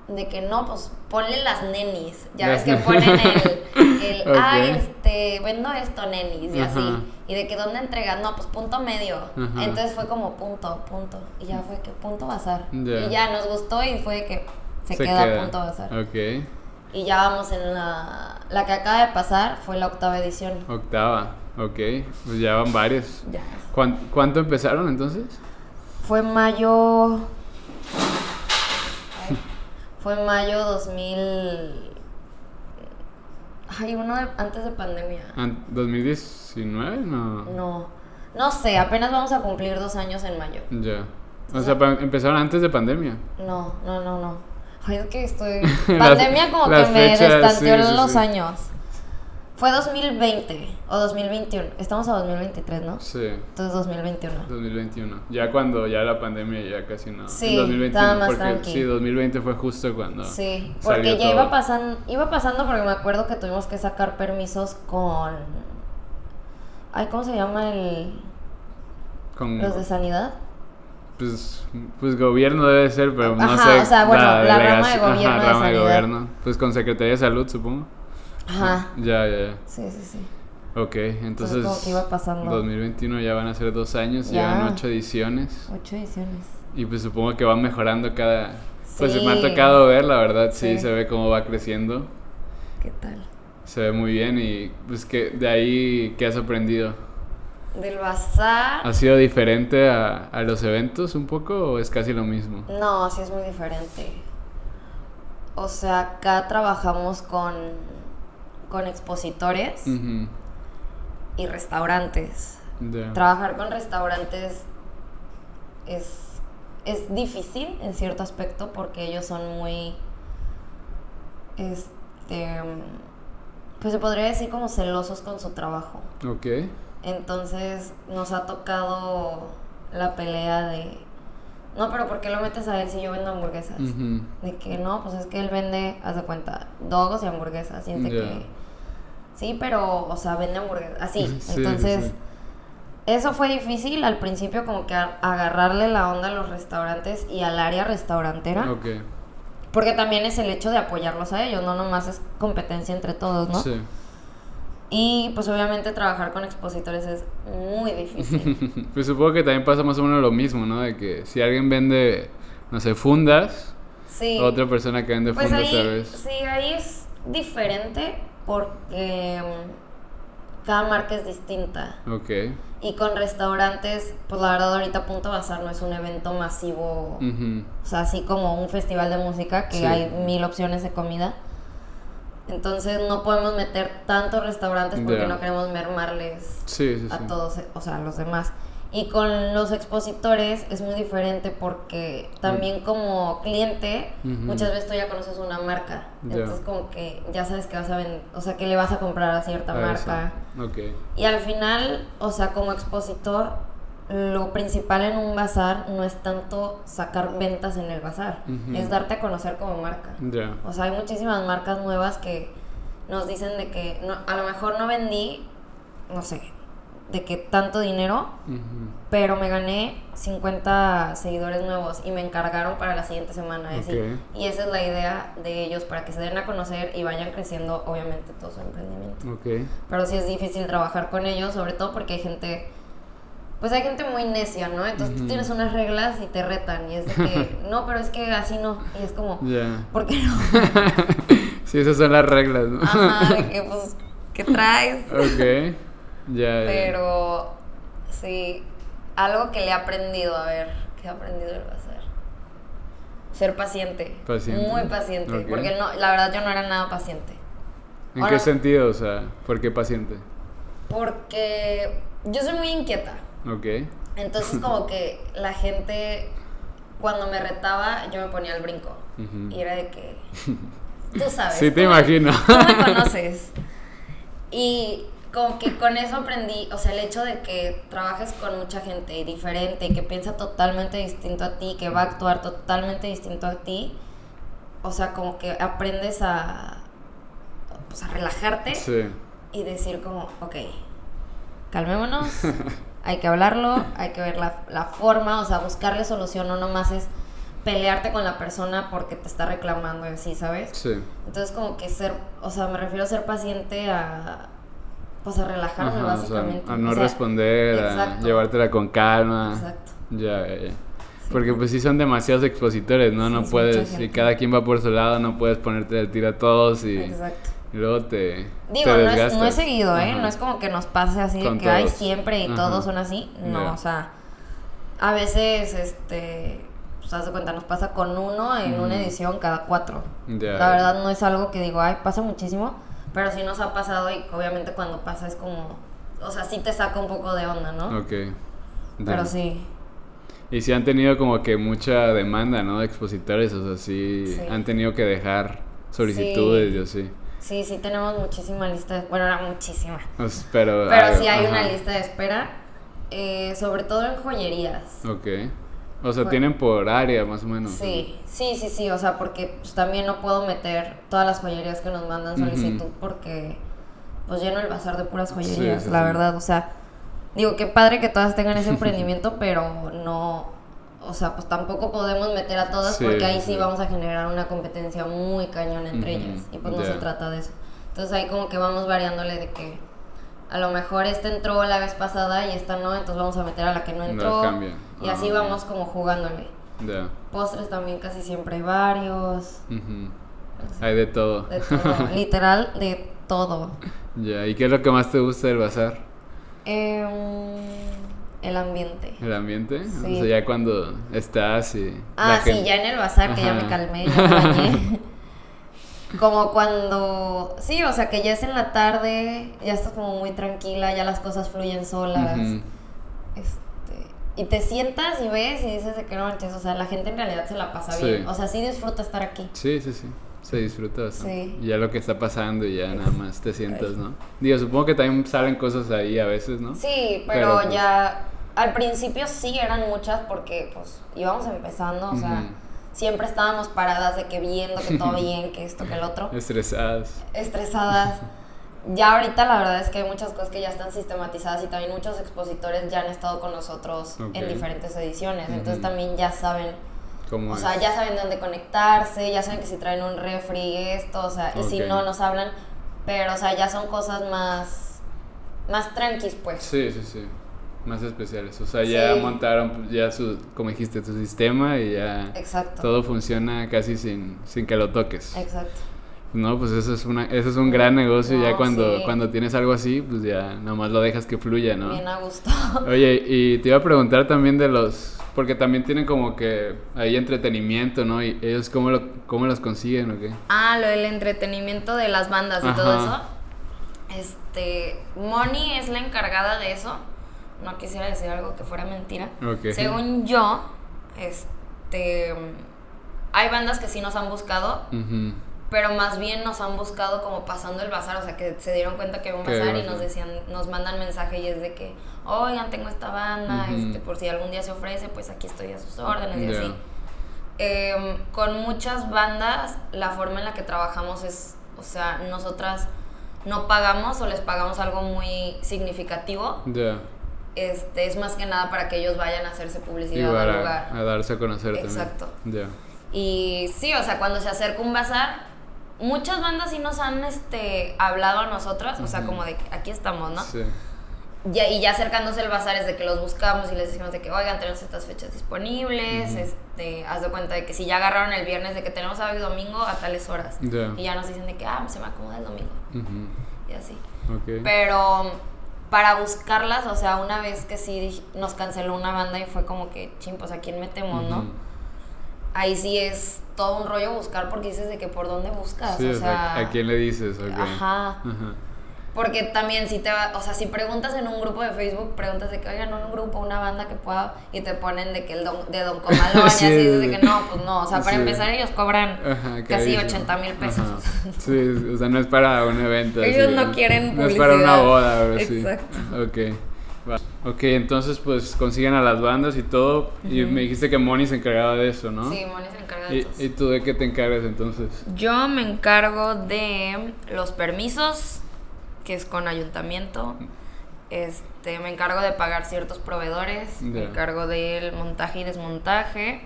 de que no, pues ponle las nenis. Ya ves que ne- ponen el, *laughs* el ay, este, vendo esto, nenis, y Ajá. así. Y de que dónde entregas, no, pues punto medio. Ajá. Entonces fue como punto, punto. Y ya fue que punto bazar. Y ya nos gustó y fue de que se, queda, punto bazar. Ok. Y ya vamos en la. La que acaba de pasar fue la octava edición. Octava. Ok. Pues ya van varios. Ya. ¿Cuán- ¿Cuánto empezaron entonces? Fue mayo. Fue mayo 2000. Ay, uno de- antes de pandemia. An- ¿2019? No. No. No sé, apenas vamos a cumplir dos años en mayo. Ya. O sea, empezaron antes de pandemia. No, no, no, no. Ay, es que estoy. *laughs* Las- Pandemia como que me destanteó sí, sí, los sí. años. Fue 2020 o 2021. Estamos a 2023, ¿no? Sí. Entonces 2021. 2021. Ya cuando ya la pandemia ya casi no. Sí, En 2021, estaba más porque tranqui. sí, 2020 fue justo cuando Sí, salió porque ya todo. iba pasando, iba pasando porque me acuerdo que tuvimos que sacar permisos con Ay, ¿cómo se llama el con los de sanidad? pues, pues gobierno debe ser, pero no Ajá, sé. o sea, bueno, la rama de gobierno Ajá, de rama de gobierno. Pues con Secretaría de Salud, supongo. Ajá. Ya, ya, ya. Sí, sí, sí. Ok, entonces. que iba pasando. 2021 ya van a ser dos años, Ya. llevan ocho ediciones. Ocho ediciones. Y pues supongo que van mejorando cada. Pues Sí. me ha tocado ver, la verdad, sí, Sí. se ve cómo va creciendo. ¿Qué tal? Se ve muy bien y pues que de ahí, ¿qué has aprendido? Del bazar. ¿Ha sido diferente a, a los eventos un poco o es casi lo mismo? No, sí es muy diferente. O sea, acá trabajamos con con expositores y restaurantes. Trabajar con restaurantes es, es difícil en cierto aspecto porque ellos son muy, este, pues se podría decir como celosos con su trabajo. Ok. Entonces nos ha tocado la pelea de, no, pero ¿por qué lo metes a él si yo vendo hamburguesas? De que no, pues es que él vende, haz de cuenta, dogos y hamburguesas. Y es de que, sí, pero, o sea, vende hamburguesas. Así. Sí, sí, Entonces, sí. eso fue difícil al principio, como que agarrarle la onda a los restaurantes y al área restaurantera. Ok. Porque también es el hecho de apoyarlos a ellos, no nomás es competencia entre todos, ¿no? Sí. Y pues obviamente trabajar con expositores es muy difícil. *laughs* pues supongo que también pasa más o menos lo mismo, ¿no? De que si alguien vende, no sé, fundas, Sí. otra persona que vende Pues fundas, ahí, ¿sabes? sí, ahí es diferente porque mm, cada marca es distinta. Ok. Y con restaurantes, pues la verdad ahorita Punto Bazar no es un evento masivo, o sea, así como un festival de música que Sí. hay mil opciones de comida. Entonces no podemos meter tantos restaurantes porque no queremos mermarles Sí, sí, a todos, o sea, a los demás. Y con los expositores es muy diferente porque también como cliente muchas veces tú ya conoces una marca. Entonces como que ya sabes que vas a vender, o sea, que le vas a comprar a cierta Ah, marca. Y al final, o sea, como expositor, lo principal en un bazar no es tanto sacar ventas en el bazar, es darte a conocer como marca. Ya. O sea, hay muchísimas marcas nuevas que nos dicen de que no, a lo mejor no vendí, no sé, de que tanto dinero, pero me gané 50 seguidores nuevos y me encargaron para la siguiente semana. y así. Ok. Y esa es la idea de ellos, para que se den a conocer y vayan creciendo, obviamente, todo su emprendimiento. Ok. Pero sí es difícil trabajar con ellos, sobre todo porque hay gente, pues hay gente muy necia, ¿no? Entonces tú tienes unas reglas y te retan y es de que, *laughs* no, pero es que así no. Y es como, Ya. ¿por qué no? *laughs* sí, esas son las reglas, ¿no? Ajá, *laughs* que pues, ¿qué traes? ok. Pero sí, algo que le he aprendido, a ver, ¿qué he aprendido del bazar? Ser paciente. Paciente. Muy paciente. Porque no, la verdad yo no era nada paciente. ¿En ahora- qué sentido? O sea, ¿por qué paciente? Porque yo soy muy inquieta. Ok. Entonces como que la gente cuando me retaba yo me ponía al brinco. Y era de que *laughs* tú sabes. Sí, te tú me- imagino. Tú me conoces. *laughs* Y como que con eso aprendí, o sea, el hecho de que trabajes con mucha gente diferente, que piensa totalmente distinto a ti, que va a actuar totalmente distinto a ti, o sea, como que aprendes a, pues, a relajarte Sí. y decir como, ok, calmémonos, *laughs* hay que hablarlo, hay que ver la, la forma, o sea, buscarle solución, no nomás es pelearte con la persona porque te está reclamando y así, ¿sabes? Sí. Entonces como que ser, o sea, me refiero a ser paciente a, pues a relajarme Ajá, o sea, básicamente. a no O sea, responder, a llevártela con calma. Exacto. Ya, ya, ya. Porque pues sí son demasiados expositores, ¿no? Sí, no puedes, y cada quien va por su lado, no puedes ponerte de tiro a todos y, Exacto. y luego te, Digo, te no es, no es seguido, ¿eh? Ajá. No es como que nos pase así de que hay siempre y Ajá. todos son así. No, o sea, a veces, este, pues haz de cuenta, nos pasa con uno en una edición cada cuatro. Ya, La verdad no es algo que digo, ay, pasa muchísimo, pero sí nos ha pasado y obviamente cuando pasa es como, o sea, sí te saca un poco de onda, ¿no? Ok. Pero sí, Y sí han tenido como que mucha demanda, ¿no? De expositores, o sea, sí, Sí. han tenido que dejar solicitudes Sí. y así. sí, sí tenemos muchísima lista, de, bueno, era muchísima. Os- pero Pero ah, sí hay una lista de espera, eh, sobre todo en joyerías. Ok. O sea, Bueno. tienen por área más o menos. Sí, sí, sí, sí, o sea, porque pues, también no puedo meter todas las joyerías que nos mandan solicitud porque pues lleno el bazar de puras joyerías, Sí, sí, la sí. verdad, o sea, digo, qué padre que todas tengan ese emprendimiento, *laughs* pero no, o sea, pues tampoco podemos meter a todas porque ahí sí vamos a generar una competencia muy cañón entre Ujú, ellas y pues no ya. se trata de eso. Entonces ahí como que vamos variándole de que a lo mejor esta entró la vez pasada y esta no, entonces vamos a meter a la que no entró cambian. Y así Ah, vamos como jugándole. Ya. Postres también casi siempre hay varios. Ujú. Hay de todo. De todo. *laughs* literal, de todo. Ya, ¿y qué es lo que más te gusta del bazar? Em, el ambiente. ¿El ambiente? Sí. O sea, ya cuando estás y... Ah, sí, gente- ya en el bazar, que ya me calmé, *laughs* ya me bañé. Como cuando, sí, o sea, que ya es en la tarde, ya estás como muy tranquila, ya las cosas fluyen solas. Este, y te sientas y ves y dices de que no manches, o sea, la gente en realidad se la pasa Sí. bien. O sea, sí disfruta estar aquí. Sí, sí, sí. Se disfruta bastante. Sí. Y ya lo que está pasando y ya nada más te sientas, ¿no? Digo, supongo que también salen cosas ahí a veces, ¿no? Sí, Pero, pero, pues- ya al principio sí eran muchas porque pues íbamos empezando, o sea, Ujú. siempre estábamos paradas de que viendo que todo bien, que esto, que el otro, *laughs* Estresadas. estresadas. *laughs* Ya ahorita la verdad es que hay muchas cosas que ya están sistematizadas y también muchos expositores ya han estado con nosotros Ok. en diferentes ediciones, entonces tambisea ya saben, ¿Cómo o sea, ya saben dónde conectarse, ya saben que si traen un refri esto, o sea, y si no nos hablan, pero o sea, ya son cosas más más tranquis pues. Sí, sí, sí. Más especiales. O sea, ya montaron ya su, como dijiste, tu sistema y ya Exacto. todo funciona casi sin, sin que lo toques. Exacto. No, pues eso es una, eso es un gran negocio. ya cuando, sí. cuando tienes algo así, pues ya nomás lo dejas que fluya, ¿no? Bien a gusto. *laughs* Oye, y te iba a preguntar también de los, porque también tienen como que ahí entretenimiento, ¿no? Y ellos cómo lo, cómo los consiguen o qué. Ah, lo del entretenimiento de las bandas y Ajá. todo eso. Este, Moni es la encargada de eso, no quisiera decir algo que fuera mentira. Ok. Según yo, este, hay bandas que sí nos han buscado, Ujú. Pero más bien nos han buscado como pasando el bazar, o sea, que se dieron cuenta que había un bazar y nos decían, nos mandan mensaje y es de que, oigan, tengo esta banda, Ujú. este, por si algún día se ofrece, pues aquí estoy a sus órdenes y Ya. así. Em, con muchas bandas, la forma en la que trabajamos es, o sea, nosotras no pagamos o les pagamos algo muy significativo. Ya. Este, es más que nada para que ellos vayan a hacerse Y publicidad al para lugar. a darse a conocer Exacto. también. Y sí, o sea, cuando se acerca un bazar, muchas bandas sí nos han este, hablado a nosotras, o sea, como de que aquí estamos. ¿no? Sí. Ya, y ya acercándose el bazar es de que los buscamos y les decimos de que, oigan, tenemos estas fechas disponibles, Ujú. este, haz de cuenta de que si ya agarraron el viernes, de que tenemos sábado y domingo a tales horas. Y ya nos dicen de que, ah, se me acomoda el domingo, y así. Pero para buscarlas, o sea, una vez que sí nos canceló una banda y fue como que, ching, pues a quién metemos, ¿no? Ahí sí es todo un rollo buscar porque dices de que por dónde buscas, Sí, o sea, ¿a quién le dices? Ok. Ajá. Ajá. Porque también si te va, o sea, si preguntas en un grupo de Facebook, preguntas de que, oigan, un grupo, una banda que pueda, y te ponen de que el don, de Don Comalón, *laughs* Sí, y así, dices sí. de que no, pues no, o sea, para Sí. empezar ellos cobran Ajá, casi carísimo. 80 mil pesos. Ajá. Sí, o sea, no es para un evento. Ellos así, no quieren No es para una publicidad. boda, o así. Exacto. Ok. Ok, entonces pues consiguen a las bandas y todo. Y me dijiste que Moni se encargaba de eso, ¿no? Sí, Moni se encarga de ¿Y, eso. ¿Y tú de qué te encargas entonces? Yo me encargo de los permisos, que es con ayuntamiento. Este, me encargo de pagar ciertos proveedores, me encargo del montaje y desmontaje.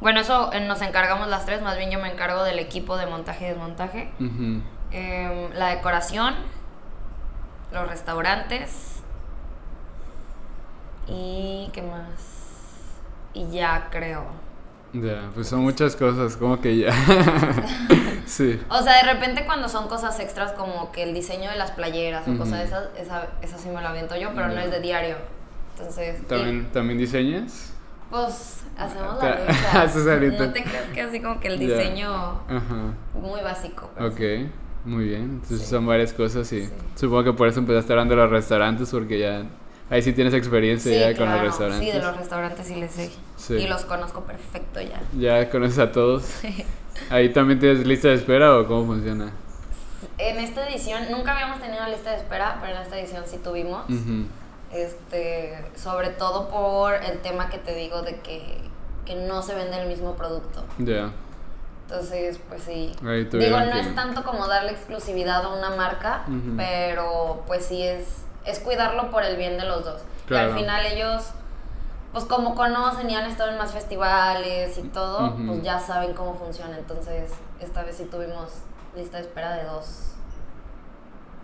Bueno, eso eh, nos encargamos las tres, más bien yo me encargo del equipo de montaje y desmontaje. Em, la decoración, los restaurantes y qué más. Y ya creo. Ya, pues son muchas cosas, como que ya. *laughs* sí. O sea, de repente cuando son cosas extras como que el diseño de las playeras o Ujú. cosas de esas, esa, esa sí me lo aviento yo, pero no es de diario. Entonces, y, ¿También, ¿también diseñas? pues hacemos la lucha. *laughs* haces ahorita. No te creas que así como que el diseño Ajá. muy básico. pero Ok, muy bien. Entonces Sí. son varias cosas y Sí. supongo que por eso empezaste hablando de los restaurantes porque ya ahí sí tienes experiencia Sí, ya con los restaurantes. Sí, de los restaurantes sí les sé. Sí. Y los conozco perfecto ya. Ya conoces a todos. *laughs* Ahí también tienes lista de espera o cómo funciona. En esta edición, nunca habíamos tenido lista de espera, pero en esta edición sí tuvimos. Este, sobre todo por el tema que te digo de que, que no se vende el mismo producto. Ya. Entonces, pues sí. Ahí Digo, no que- es tanto como darle exclusividad a una marca, pero pues sí es, es cuidarlo por el bien de los dos. Y al final ellos, pues como conocen y han estado en más festivales y todo, pues ya saben cómo funciona. Entonces, esta vez sí tuvimos lista de espera de dos,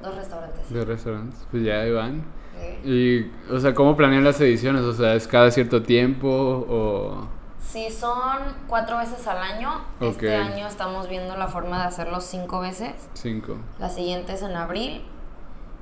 dos restaurantes. De restaurantes. Pues ya van. Sí. Y, o sea, ¿cómo planean las ediciones? O sea, ¿es cada cierto tiempo o...? Sí, son cuatro veces al año. Este año estamos viendo la forma de hacerlo cinco veces. Cinco. La siguiente es en abril.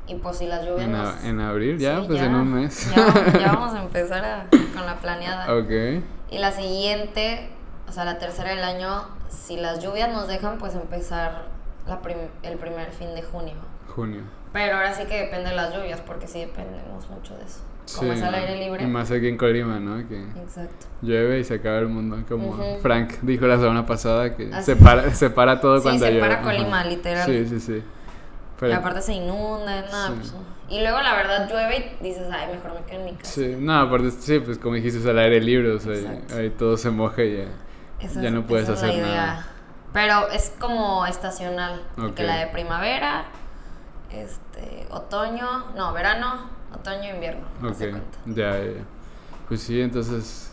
Y pues si las lluvias En, nos- a- en abril, ya, Sí, pues ya. en un mes. Ya, ya *laughs* vamos a empezar a- con la planeada. ok. Y la siguiente, o sea, la tercera del año, si las lluvias nos dejan, pues empezar la prim- el primer fin de junio. Junio. Pero ahora sí que depende de las lluvias, porque sí dependemos mucho de eso. Como es al aire libre. Y más aquí en Colima, ¿no? Que Exacto. llueve y se acaba el mundo. Como Ujú. Frank dijo la semana pasada que se para, se para todo Sí, cuando se llueve. para Ajá. Colima, literal. Sí, sí, sí. Pero- y aparte se inunda, nada, Sí. pues. Y luego la verdad llueve y dices, ay, mejor me quedo en mi casa. Sí, no, aparte, sí, pues como dijiste, es al aire libre, o sea, ahí todo se moja y ya, no puedes es hacer nada. Pero es como estacional. Ok. Que la de primavera, este, otoño, no, verano, otoño, invierno. Ok, ya, ya. Pues sí, entonces,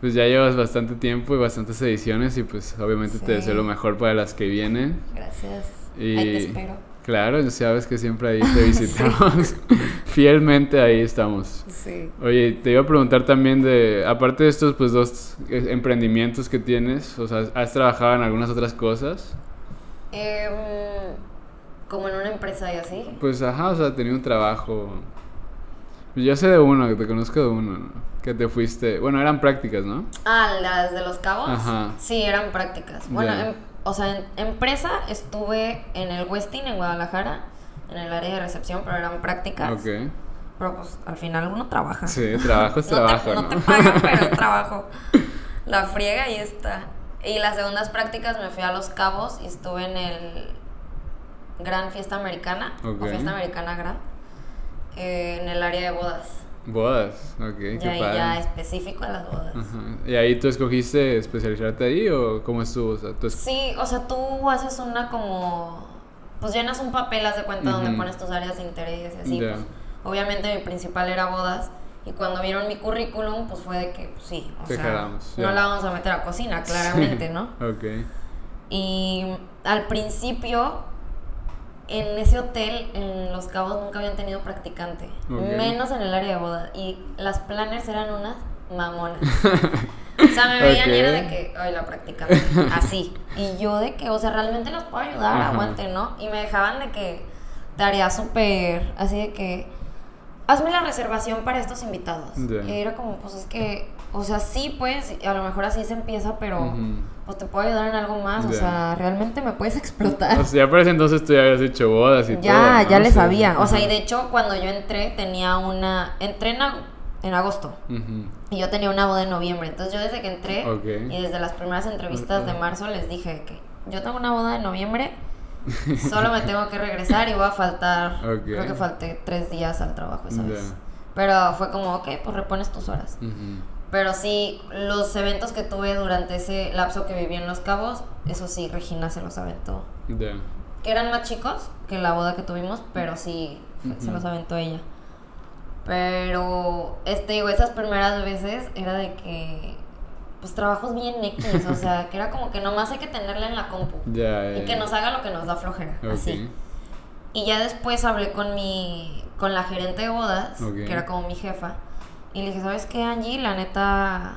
pues ya llevas bastante tiempo y bastantes ediciones y pues obviamente te deseo lo mejor para las que vienen. Gracias. Y Ahí te espero. Claro, ya sabes que siempre ahí te *laughs* visitamos. *laughs* Fielmente ahí estamos. Sí. Oye, te iba a preguntar también de, aparte de estos pues dos emprendimientos que tienes, o sea, ¿has trabajado en algunas otras cosas? Em, como en una empresa y así. Pues ajá, o sea, tenía un trabajo. Yo sé de uno, que te conozco de uno, ¿no? Que te fuiste. Bueno, eran prácticas, ¿no? Ah, las de los cabos. Ajá. Sí, eran prácticas. Bueno, Ya. em- o sea, en empresa estuve en el Westin en Guadalajara, en el área de recepción, pero eran prácticas. Ok. Pero pues al final uno trabaja. Sí, trabajo es *laughs* No trabajo, te, ¿no? no te pagan, pero es *laughs* trabajo. La friega y está. Y las segundas prácticas me fui a Los Cabos y estuve en el Gran Fiesta Americana, o Fiesta Americana Gran, eh, en el área de bodas. Bodas, ok, qué ya, padre. ya específico a las bodas. Ajá. ¿Y ahí tú escogiste especializarte ahí o cómo estuvo? O sea, tú es- Sí, o sea, tú haces una como. Pues llenas un papel, haz de cuenta, donde pones tus áreas de interés y así. Pues, obviamente mi principal era bodas. Y cuando vieron mi currículum, pues fue de que, pues sí, o Te sea, no la vamos a meter a cocina, *laughs* claramente, ¿no? Ok. Y al principio, en ese hotel, en Los Cabos, nunca habían tenido practicante. Menos en el área de boda. Y las planners eran unas mamonas. *laughs* O sea, me veían y era de que, ay, la practicante. *laughs* Así. Y yo de que, o sea, realmente los puedo ayudar, Ajá. aguante, ¿no? Y me dejaban de que, tarea súper, así de que, hazme la reservación para estos invitados. Ya. Y era como, pues es que, o sea, sí, pues, a lo mejor así se empieza, pero pues te puedo ayudar en algo más, o Ya. sea, realmente me puedes *laughs* explotar. O sea, ya por ese entonces tú ya habías hecho bodas y ya, todo. ¿no? ya le sabía. O sea, y de hecho, cuando yo entré, tenía una. Entré en, ag- en agosto. Ujú. Y yo tenía una boda en noviembre. Entonces, yo desde que entré y desde las primeras entrevistas de marzo les dije que yo tengo una boda en noviembre. *laughs* Solo me tengo que regresar y voy a faltar. Creo que falté tres días al trabajo esa Ya. vez. Pero fue como, ok, pues repones tus horas. Ujú. Pero sí, los eventos que tuve durante ese lapso que viví en Los Cabos, eso sí, Regina se los aventó. Ya. Que eran más chicos que la boda que tuvimos, pero sí, se los aventó ella. Pero, este, digo, esas primeras veces era de que, pues trabajos bien X, o sea, que era como que nomás hay que tenerla en la compu. *laughs* Y que nos haga lo que nos da flojera, así. Y ya después hablé con mi, con la gerente de bodas, que era como mi jefa, y le dije, ¿sabes qué, Angie? La neta,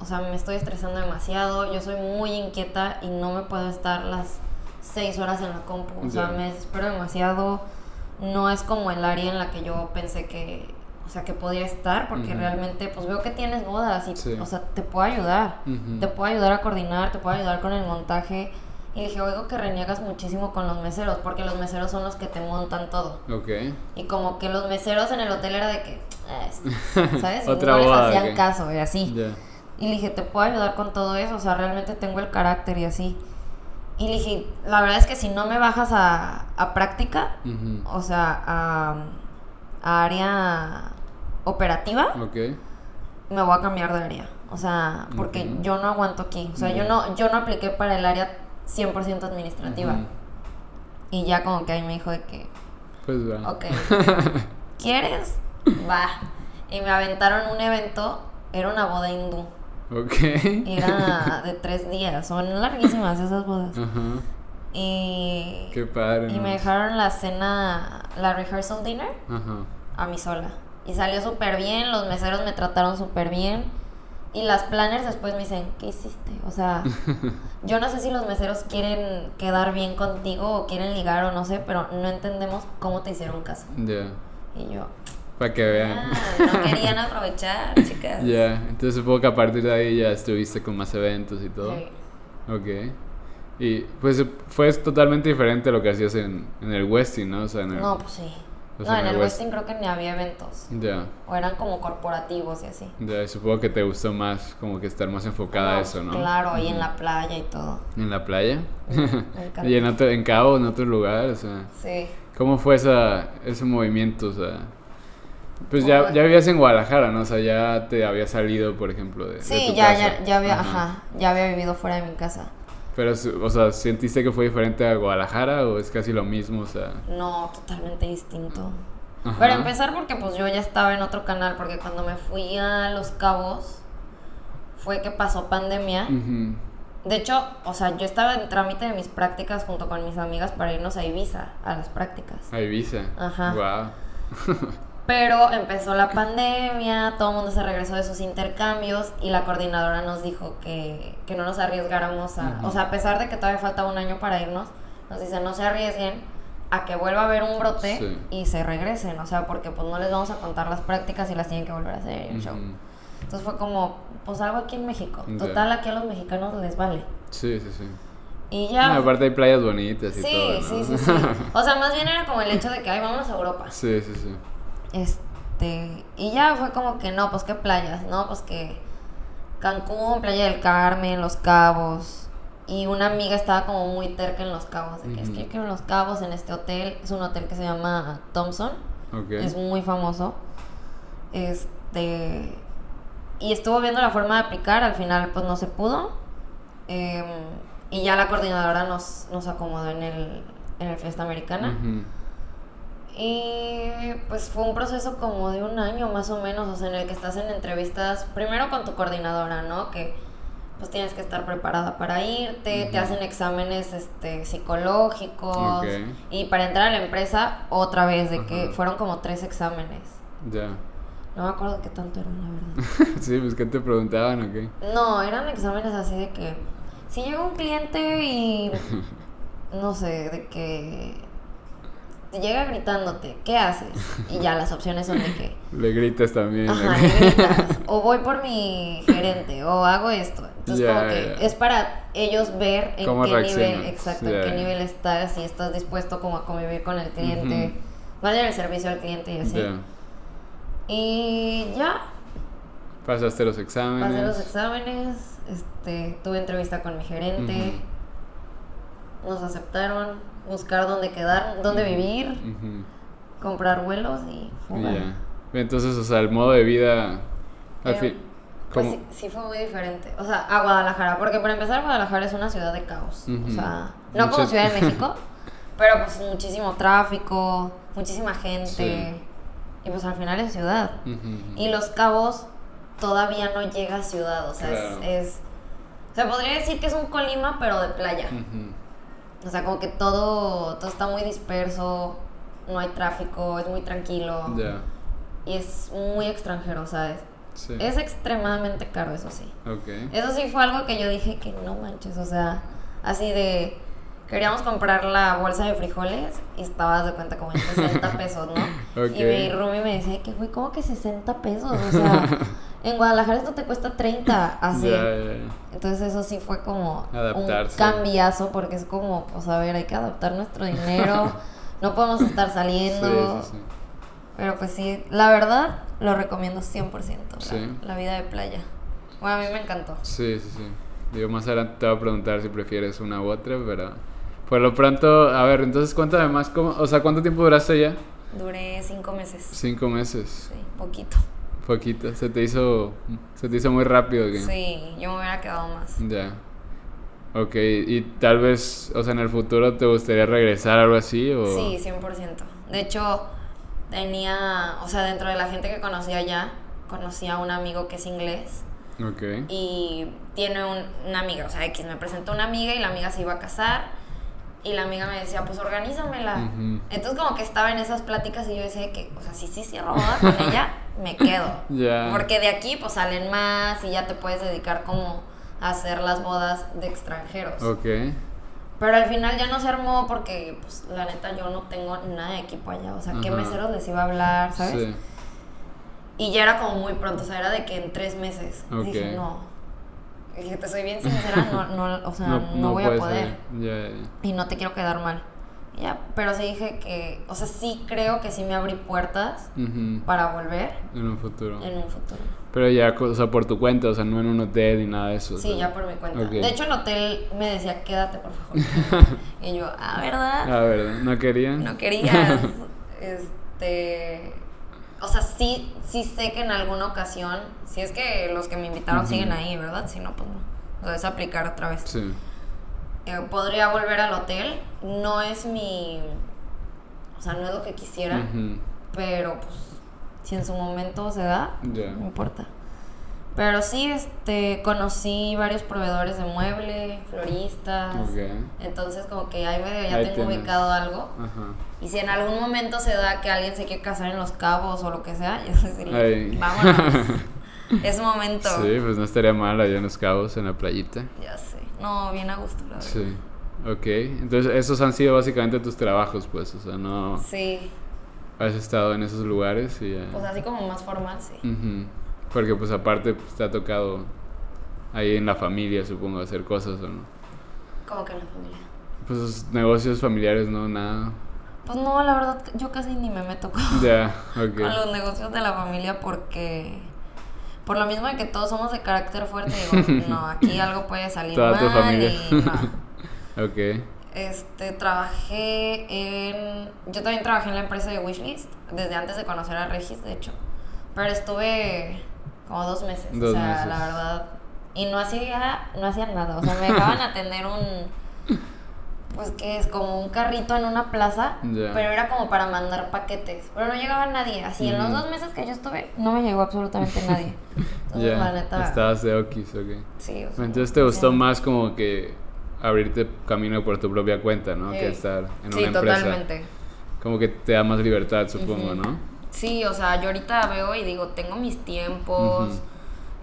o sea, me estoy estresando demasiado, yo soy muy inquieta y no me puedo estar las seis horas en la compu, o sea, me desespero demasiado, no es como el área en la que yo pensé que, o sea, que podía estar, porque realmente, pues veo que tienes bodas y, Sí. o sea, te puedo ayudar, te puedo ayudar a coordinar, te puedo ayudar con el montaje. Y le dije, oigo que reniegas muchísimo con los meseros, porque los meseros son los que te montan todo. Ok. Y como que los meseros en el hotel era de que, "Ah, es- *laughs* ¿sabes? Otra no les hacían caso y así. Y le dije, te puedo ayudar con todo eso, o sea, realmente tengo el carácter y así. Y le dije, la verdad es que si no me bajas a, a práctica, o sea, a, a área operativa, me voy a cambiar de área. O sea, porque yo no aguanto aquí. O sea, yo no, yo no apliqué para el área 100% administrativa. Y ya como que ahí me dijo de que, Pues va. ok, *laughs* ¿quieres? Va. Y me aventaron un evento, era una boda hindú. Ok. Era *laughs* de tres días, son larguísimas esas bodas. Ajá. Y, Qué padre. y me dejaron la cena, la rehearsal dinner, Ajá. a mí sola. Y salió súper bien, los meseros me trataron súper bien. Y las planners después me dicen, ¿qué hiciste? O sea, *laughs* yo no sé si los meseros quieren quedar bien contigo o quieren ligar o no sé, pero no entendemos cómo te hicieron caso. Ya. Y yo, Para que vean. ah, no *laughs* querían aprovechar, chicas. Ya. Entonces supongo que a partir de ahí ya estuviste con más eventos y todo. Sí. Ok. Y pues fue totalmente diferente a lo que hacías en, en el Westin, ¿no? O sea, en el, No, pues sí. O No, sea, en en el Westin creo que ni había eventos. Ya. O eran como corporativos y así. Ya, supongo que te gustó más, como que estar más enfocada a eso, ¿no? Claro, y en la playa y todo. ¿En la playa? Me *laughs* y en, otro, en Cabo, en otro lugar, o sea... Sí. ¿Cómo fue esa, ese movimiento? O sea... Pues ya, Pues- ya vivías en Guadalajara, ¿no? O sea, ya te había salido, por ejemplo, de, de Sí, tu ya, casa. ya, ya había, ajá, ya había vivido fuera de mi casa. Pero, o sea, ¿sentiste que fue diferente a Guadalajara o es casi lo mismo? O sea... No, totalmente distinto. Ajá. Para empezar, porque pues yo ya estaba en otro canal, porque cuando me fui a Los Cabos fue que pasó pandemia. De hecho, o sea, yo estaba en trámite de mis prácticas junto con mis amigas para irnos a Ibiza a las prácticas. A Ibiza. Ajá. Wow. *laughs* Pero empezó la pandemia, todo el mundo se regresó de sus intercambios y la coordinadora nos dijo que, que no nos arriesgáramos a... O sea, a pesar de que todavía faltaba un año para irnos, nos dice no se arriesguen a que vuelva a haber un brote Sí. y se regresen, o sea, porque pues no les vamos a contar las prácticas y las tienen que volver a hacer show. Ujú. Entonces fue como, pues algo aquí en México. Total, aquí a los mexicanos les vale. Sí, sí, sí. Y ya... No, aparte hay playas bonitas y sí, todo, ¿no? sí, sí, sí. *laughs* O sea, más bien era como el hecho de que, ay, vámonos a Europa. sí, sí, sí. Este, y ya fue como que no, pues qué playas, ¿no? Pues que Cancún, Playa del Carmen, Los Cabos. Y una amiga estaba como muy terca en Los Cabos, de que es que yo quiero Los Cabos en este hotel. Es un hotel que se llama Thompson. Ok. Es muy famoso. Este. Y estuvo viendo la forma de aplicar, al final pues no se pudo. Em, y ya la coordinadora nos, nos acomodó en el, en el Fiesta Americana. Y pues fue un proceso como de un año más o menos, o sea, en el que estás en entrevistas, primero con tu coordinadora, ¿no? Que pues tienes que estar preparada para irte, te hacen exámenes este, psicológicos Ok. y para entrar a la empresa otra vez, de que fueron como tres exámenes. Ya. No me acuerdo qué tanto eran, la verdad. *laughs* sí, pues ¿qué te preguntaban o qué? No, eran exámenes así de que si llega un cliente y *laughs* no sé, de que llega gritándote, ¿qué haces? Y ya las opciones son de que *laughs* Le gritas también. Ajá, gritas, *laughs* o voy por mi gerente, o hago esto. Entonces, como que es para ellos ver en ¿Cómo qué nivel, exacto, Ya, en qué nivel estás, si estás dispuesto como a convivir con el cliente, darle el servicio al cliente y así. Y ya, Pasaste los exámenes. pasé los exámenes, este, tuve entrevista con mi gerente, nos aceptaron, buscar dónde quedar, dónde vivir, comprar vuelos y fuga. Ya. Entonces, o sea, el modo de vida. Al fin. Pues sí, sí fue muy diferente. O sea, a Guadalajara, porque para empezar Guadalajara es una ciudad de caos. O sea, no como Ciudad de México, *laughs* pero pues muchísimo tráfico, muchísima gente. Sí. Y pues al final es ciudad. Y Los Cabos todavía no llega a ciudad, o sea, es- Claro. es, O sea, podría decir que es un Colima, pero de playa. Ujú. O sea, como que todo, todo está muy disperso, no hay tráfico, es muy tranquilo. Y es muy extranjero, ¿sabes? Sí. Es extremadamente caro, eso sí. Ok. Eso sí fue algo que yo dije que no manches, o sea, así de queríamos comprar la bolsa de frijoles y estabas de cuenta como en 60 *laughs* pesos, ¿no? Y mi roomie me decía que, güey, ¿cómo que 60 pesos? O sea, *laughs* en Guadalajara esto te cuesta 30, *laughs* así. Ya, ya, ya. Entonces eso sí fue como Adaptarse. un cambiazo porque es como, pues a ver, hay que adaptar nuestro dinero, *laughs* no podemos estar saliendo. Sí, sí, sí. Pero pues sí, la verdad lo recomiendo 100%, la, la vida de playa. Bueno, a mí me encantó. Sí, sí, sí. Digo, más adelante te voy a preguntar si prefieres una u otra, pero por lo pronto, a ver, entonces cuéntame más, cómo, o sea, ¿cuánto tiempo duraste ya? Duré cinco meses. Cinco meses, Sí, poquito. Poquito. Se te hizo, se te hizo muy rápido, ¿qué? Sí, yo me hubiera quedado más. Ya. Ok, y tal vez, o sea, en el futuro te gustaría regresar algo así o... Sí, 100%. De hecho, tenía, o sea, dentro de la gente que conocía allá, conocí a un amigo que es inglés Ok. y tiene un- una amiga, o sea, X me presentó una amiga y la amiga se iba a casar y la amiga me decía, pues organízamela. Ujú. Entonces como que estaba en esas pláticas y yo decía que, o sea, si sí cierro boda con *laughs* ella, me quedo. Porque de aquí pues salen más y ya te puedes dedicar como a hacer las bodas de extranjeros. Ok. Pero al final ya no se armó porque, pues, la neta, yo no tengo nada de equipo allá. O sea, ¿qué Ajá. meseros les iba a hablar, sabes? Sí. Y ya era como muy pronto, o sea, era de que en tres meses. Ok. Dije, no. Dije, te soy bien sincera, no, no, o sea, no, voy a poder. Ya, ya. Y no te quiero quedar mal. Ya, pero sí dije que, o sea, sí creo que sí me abrí puertas Ujú. para volver En un futuro. en un futuro. Pero ya, o sea, por tu cuenta, o sea, no en un hotel ni nada de eso. o Sí, sea. ya por mi cuenta. Ok. De hecho, el hotel me decía, quédate, por favor. *laughs* y yo, ah, ¿verdad? Ah, ¿verdad? ¿No querían? no querías. *laughs* este. O sea, sí, sí sé que en alguna ocasión, si es que los que me invitaron siguen ahí, ¿verdad? Si no, pues no. O sea, es aplicar otra vez. Sí. Eh, podría volver al hotel. No es mi. O sea, no es lo que quisiera. Pero pues, si en su momento se da, no importa. Pero sí, este, conocí varios proveedores de mueble, floristas. Ok. Entonces, como que ahí medio ya Ahí tengo tienes. ubicado algo. Ajá. Y si en algún momento se da que alguien se quiere casar en Los Cabos o lo que sea, *laughs* yo sé vámonos. es momento. Sí, pues no estaría mal allá en los cabos, en la playita. Ya sé. No, bien a gusto, la verdad. Sí. Ok. Entonces, esos han sido básicamente tus trabajos, pues. O sea, no Sí. has estado en esos lugares y ya. Pues así como más formal, sí. Ujú. Porque, pues, aparte, pues, te ha tocado ahí en la familia, supongo, hacer cosas o no. Como que en la familia. Pues, negocios familiares, no, nada. Pues no, la verdad, yo casi ni me meto con, *laughs* ok. los negocios de la familia porque... Por lo mismo de que todos somos de carácter fuerte, digo, *laughs* no, aquí algo puede salir Toda mal tu familia. y no. *laughs* Ok. Este, trabajé en... Yo también trabajé en la empresa de Wishlist, desde antes de conocer a Regis, de hecho. Pero estuve como dos meses, Dos o sea, meses. la verdad. Y no hacía, no hacía nada, o sea, me dejaban *laughs* atender un... Pues que es como un carrito en una plaza, pero era como para mandar paquetes. Pero no llegaba nadie, así en los Ujú. dos meses que yo estuve, no me llegó absolutamente *laughs* nadie. Entonces, la neta... estabas de Okis, ok. Sí, o sea, Entonces te gustó sí. más como que abrirte camino por tu propia cuenta, ¿no? Sí. Que estar en Sí, una empresa. totalmente. Como que te da más libertad, supongo, ¿no? Sí, o sea, yo ahorita veo y digo, tengo mis tiempos.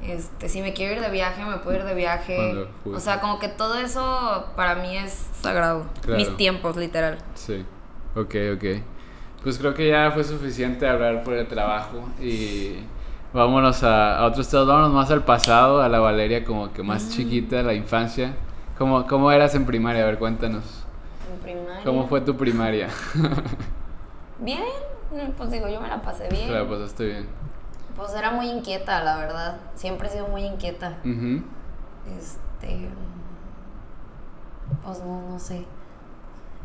Este, si me quiero ir de viaje, me puedo ir de viaje. O sea, como que todo eso para mí es sagrado. Claro. Mis tiempos, literal. Sí. Ok, ok. Pues creo que ya fue suficiente hablar por el trabajo y vámonos a, a otros estados, vámonos más al pasado, a la Valeria como que Mm. más chiquita, la infancia. ¿Cómo, ¿Cómo eras en primaria? A ver, cuéntanos. En primaria. ¿Cómo fue tu primaria? Bien, mm, pues digo, yo me la pasé bien. Te la pasaste bien. Pues era muy inquieta, la verdad. Siempre he sido muy inquieta. Este. Pues no, no sé.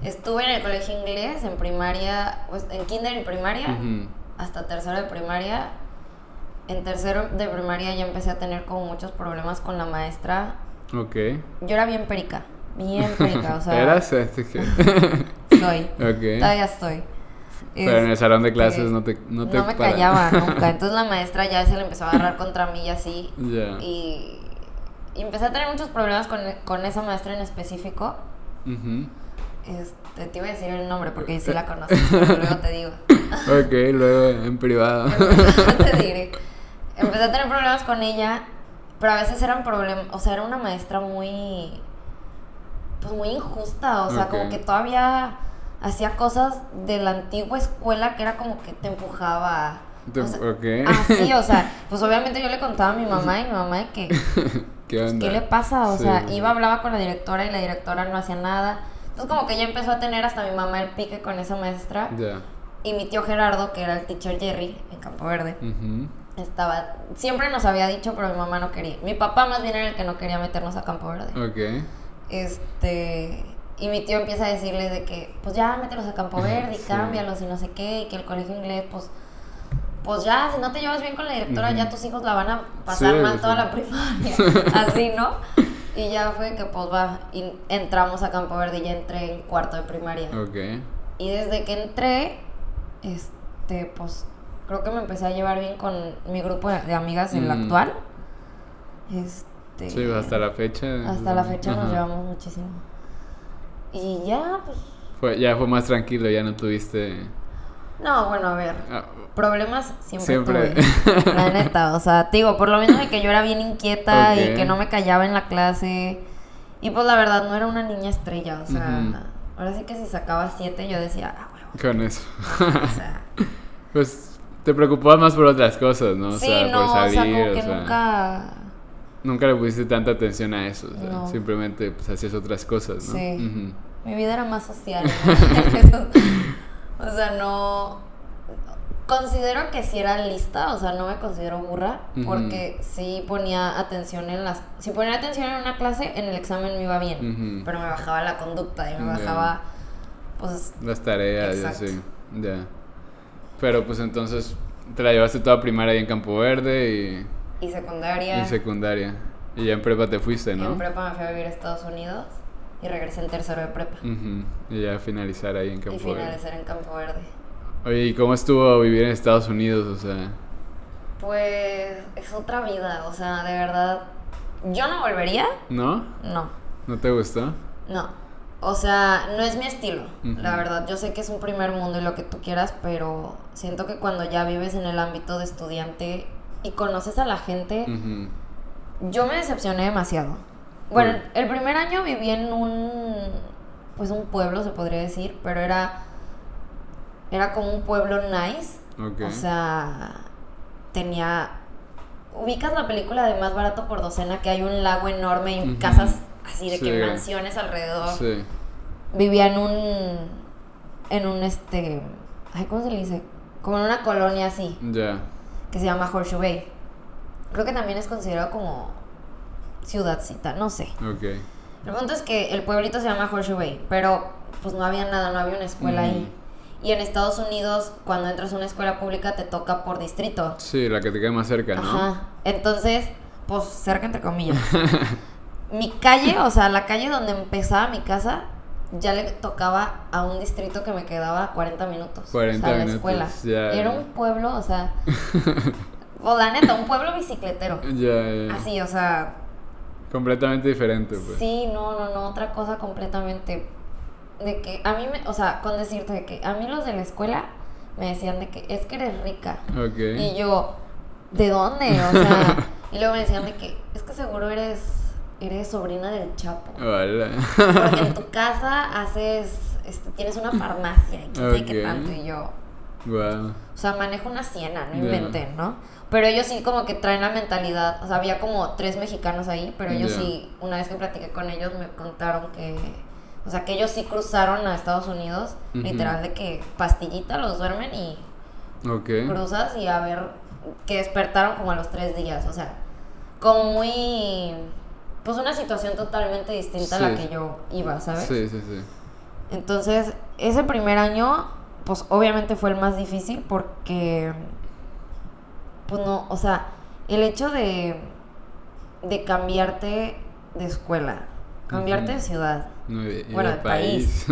Estuve en el colegio inglés, en primaria, pues en kinder y primaria. Hasta tercero de primaria. En tercero de primaria ya empecé a tener como muchos problemas con la maestra. Ok. Yo era bien perica, bien *laughs* perica, o sea, ¿Eras? Este que- *laughs* soy. ok. Todavía estoy. Pero en el salón de clases Este, no te No, te me para- callaba *laughs* nunca. Entonces la maestra ya se le empezó a agarrar contra mí y así. Ya. Y, y empecé a tener muchos problemas con, con esa maestra en específico. Ujú. Este, te iba a decir el nombre porque sí la *laughs* conoces, pero luego te digo. Ok, luego en privado. *laughs* te diré. Empecé a tener problemas con ella, pero a veces eran problemas, o sea, era una maestra muy, pues muy injusta, o sea, Ok. como que todavía hacía cosas de la antigua escuela que era como que te empujaba. Te- o sea. Así, o sea, *laughs* pues obviamente yo le contaba a mi mamá y mi mamá que, *laughs* ¿Qué onda? ¿qué le pasa? O Sí, sea, iba, hablaba con la directora y la directora no hacía nada. Entonces como que ya empezó a tener hasta mi mamá el pique con esa maestra. Ya. Y mi tío Gerardo, que era el teacher Jerry en Campo Verde, estaba, siempre nos había dicho, pero mi mamá no quería. Mi papá más bien era el que no quería meternos a Campo Verde. Ok. Este, y mi tío empieza a decirle de que, pues ya mételos a Campo Verde y Sí. cámbialos y no sé qué, y que el colegio inglés, pues, pues ya, si no te llevas bien con la directora, ya tus hijos la van a pasar Sí, mal sí. toda la primaria. *laughs* Así, ¿no? Y ya fue que, pues va, y entramos a Campo Verde y ya entré en cuarto de primaria. Ok. Y desde que entré, este, pues creo que me empecé a llevar bien con mi grupo de amigas, el Mm. actual. Este, Sí, hasta la fecha. hasta la fecha nos llevamos muchísimo. Y ya, pues. Fue, ya fue más tranquilo, ya no tuviste. No, bueno, a ver. ah, Problemas siempre, Siempre. tuve. La neta, o sea, te digo, por lo mismo de que yo era bien inquieta Ok. y que no me callaba en la clase. Y pues la verdad, no era una niña estrella, o sea. Ujú. Ahora sí que si sacaba siete, yo decía, ah, huevo. con eso. O sea. *laughs* pues te preocupabas más por otras cosas, ¿no? O sí, sea, no, por o sea, salir. como o que sea, nunca. Le pusiste tanta atención a eso. o sea, No. Simplemente pues, hacías otras cosas, ¿no? Sí. Mi vida era más social. ¿no? *laughs* *laughs* o sea, no. Considero que sí era lista, o sea, no me considero burra, porque sí ponía atención en las. Si ponía atención en una clase, en el examen me iba bien, pero me bajaba la conducta y me Ya. bajaba. Pues. Las tareas, y Exacto. así. Ya. Pero pues entonces te la llevaste toda primaria ahí en Campo Verde Y secundaria. y, y secundaria. Y ya en prepa te fuiste, y ¿no? en prepa me fui a vivir a Estados Unidos y regresé en tercero de prepa. Y ya finalizar ahí en y Campo Verde. finalizar en Campo Verde. Oye, ¿y cómo estuvo vivir en Estados Unidos? O sea, Pues es otra vida, o sea, de verdad. Yo no volvería, ¿no? no. ¿No te gustó? No. O sea, no es mi estilo, la verdad. Yo sé que es un primer mundo y lo que tú quieras, pero siento que cuando ya vives en el ámbito de estudiante y conoces a la gente, yo me decepcioné demasiado. Bueno, el primer año viví en un pues un pueblo, se podría decir, pero era era como un pueblo nice. Ok. O sea, tenía ubicas la película de Más barato por docena que hay un lago enorme y casas así de Sí. que mansiones alrededor Sí. vivía en un en un este. Ay, ¿cómo se le dice? Como en una colonia así, Ya. Que se llama Horseshoe Bay. Creo que también es considerado como ciudadcita, no sé. Ok. El punto es que el pueblito se llama Horseshoe Bay, pero pues no había nada, no había una escuela ahí. Y en Estados Unidos, cuando entras a una escuela pública, te toca por distrito. Sí, la que te queda más cerca, ¿no? Ajá. Entonces, pues cerca entre comillas. *laughs* mi calle, o sea, la calle donde empezaba mi casa, ya le tocaba a un distrito que me quedaba 40 minutos. 40 o sea, la escuela. Y era un pueblo, o sea, *laughs* o la neta, un pueblo bicicletero. Ya, ya. Así, o sea, Completamente diferente, pues. Sí, no, no, no, otra cosa completamente. De que a mí me, o sea, con decirte de que a mí los de la escuela me decían de que es que eres rica. Ok. Y yo, ¿de dónde? O sea, *laughs* y luego me decían de que es que seguro eres, eres sobrina del Chapo. Hola. Porque en *laughs* tu casa haces, este, tienes una farmacia y quién sabe qué tanto. Y yo, wow. o sea, manejo una siena, no inventen, ¿no? Pero ellos sí como que traen la mentalidad, o sea, había como tres mexicanos ahí, pero ellos sí, una vez que platiqué con ellos me contaron que, o sea, que ellos sí cruzaron a Estados Unidos, literal de que pastillita los duermen y Ok. cruzas y a ver, que despertaron como a los tres días, o sea, como muy, pues una situación totalmente distinta a la que yo iba, ¿sabes? Sí, sí, sí. Entonces, ese primer año, pues obviamente fue el más difícil porque, pues no, o sea, el hecho de, de cambiarte de escuela, cambiarte de ciudad. Y Bueno, de país.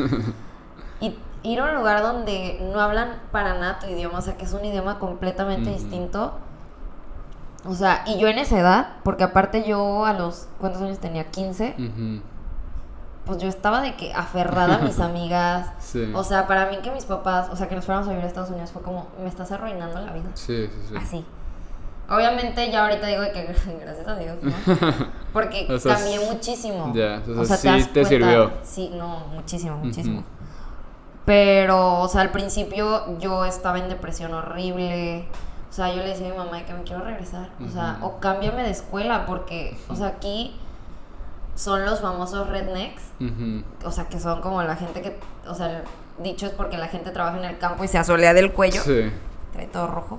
*laughs* y ir a un lugar donde no hablan para nada tu idioma, o sea, que es un idioma completamente distinto. O sea, y yo en esa edad, porque aparte yo a los, ¿cuántos años tenía? 15 Ujú. pues yo estaba de que aferrada a mis *laughs* amigas. Sí. O sea, para mí que mis papás, o sea, que nos fuéramos a vivir a Estados Unidos fue como, me estás arruinando la vida. Sí, sí, sí. Así. Obviamente ya ahorita digo de que *laughs* gracias a Dios, ¿no? *laughs* Porque O sea, cambié muchísimo. ya, o sea, sí das te sirvió. Sí, no, muchísimo, muchísimo. Pero, o sea, al principio yo estaba en depresión horrible. O sea, yo le decía a mi mamá que me quiero regresar. O sea, o cámbiame de escuela porque, o sea, aquí son los famosos rednecks o sea, que son como la gente que, o sea, dicho es porque la gente trabaja en el campo y se asolea del cuello, Sí. trae todo rojo.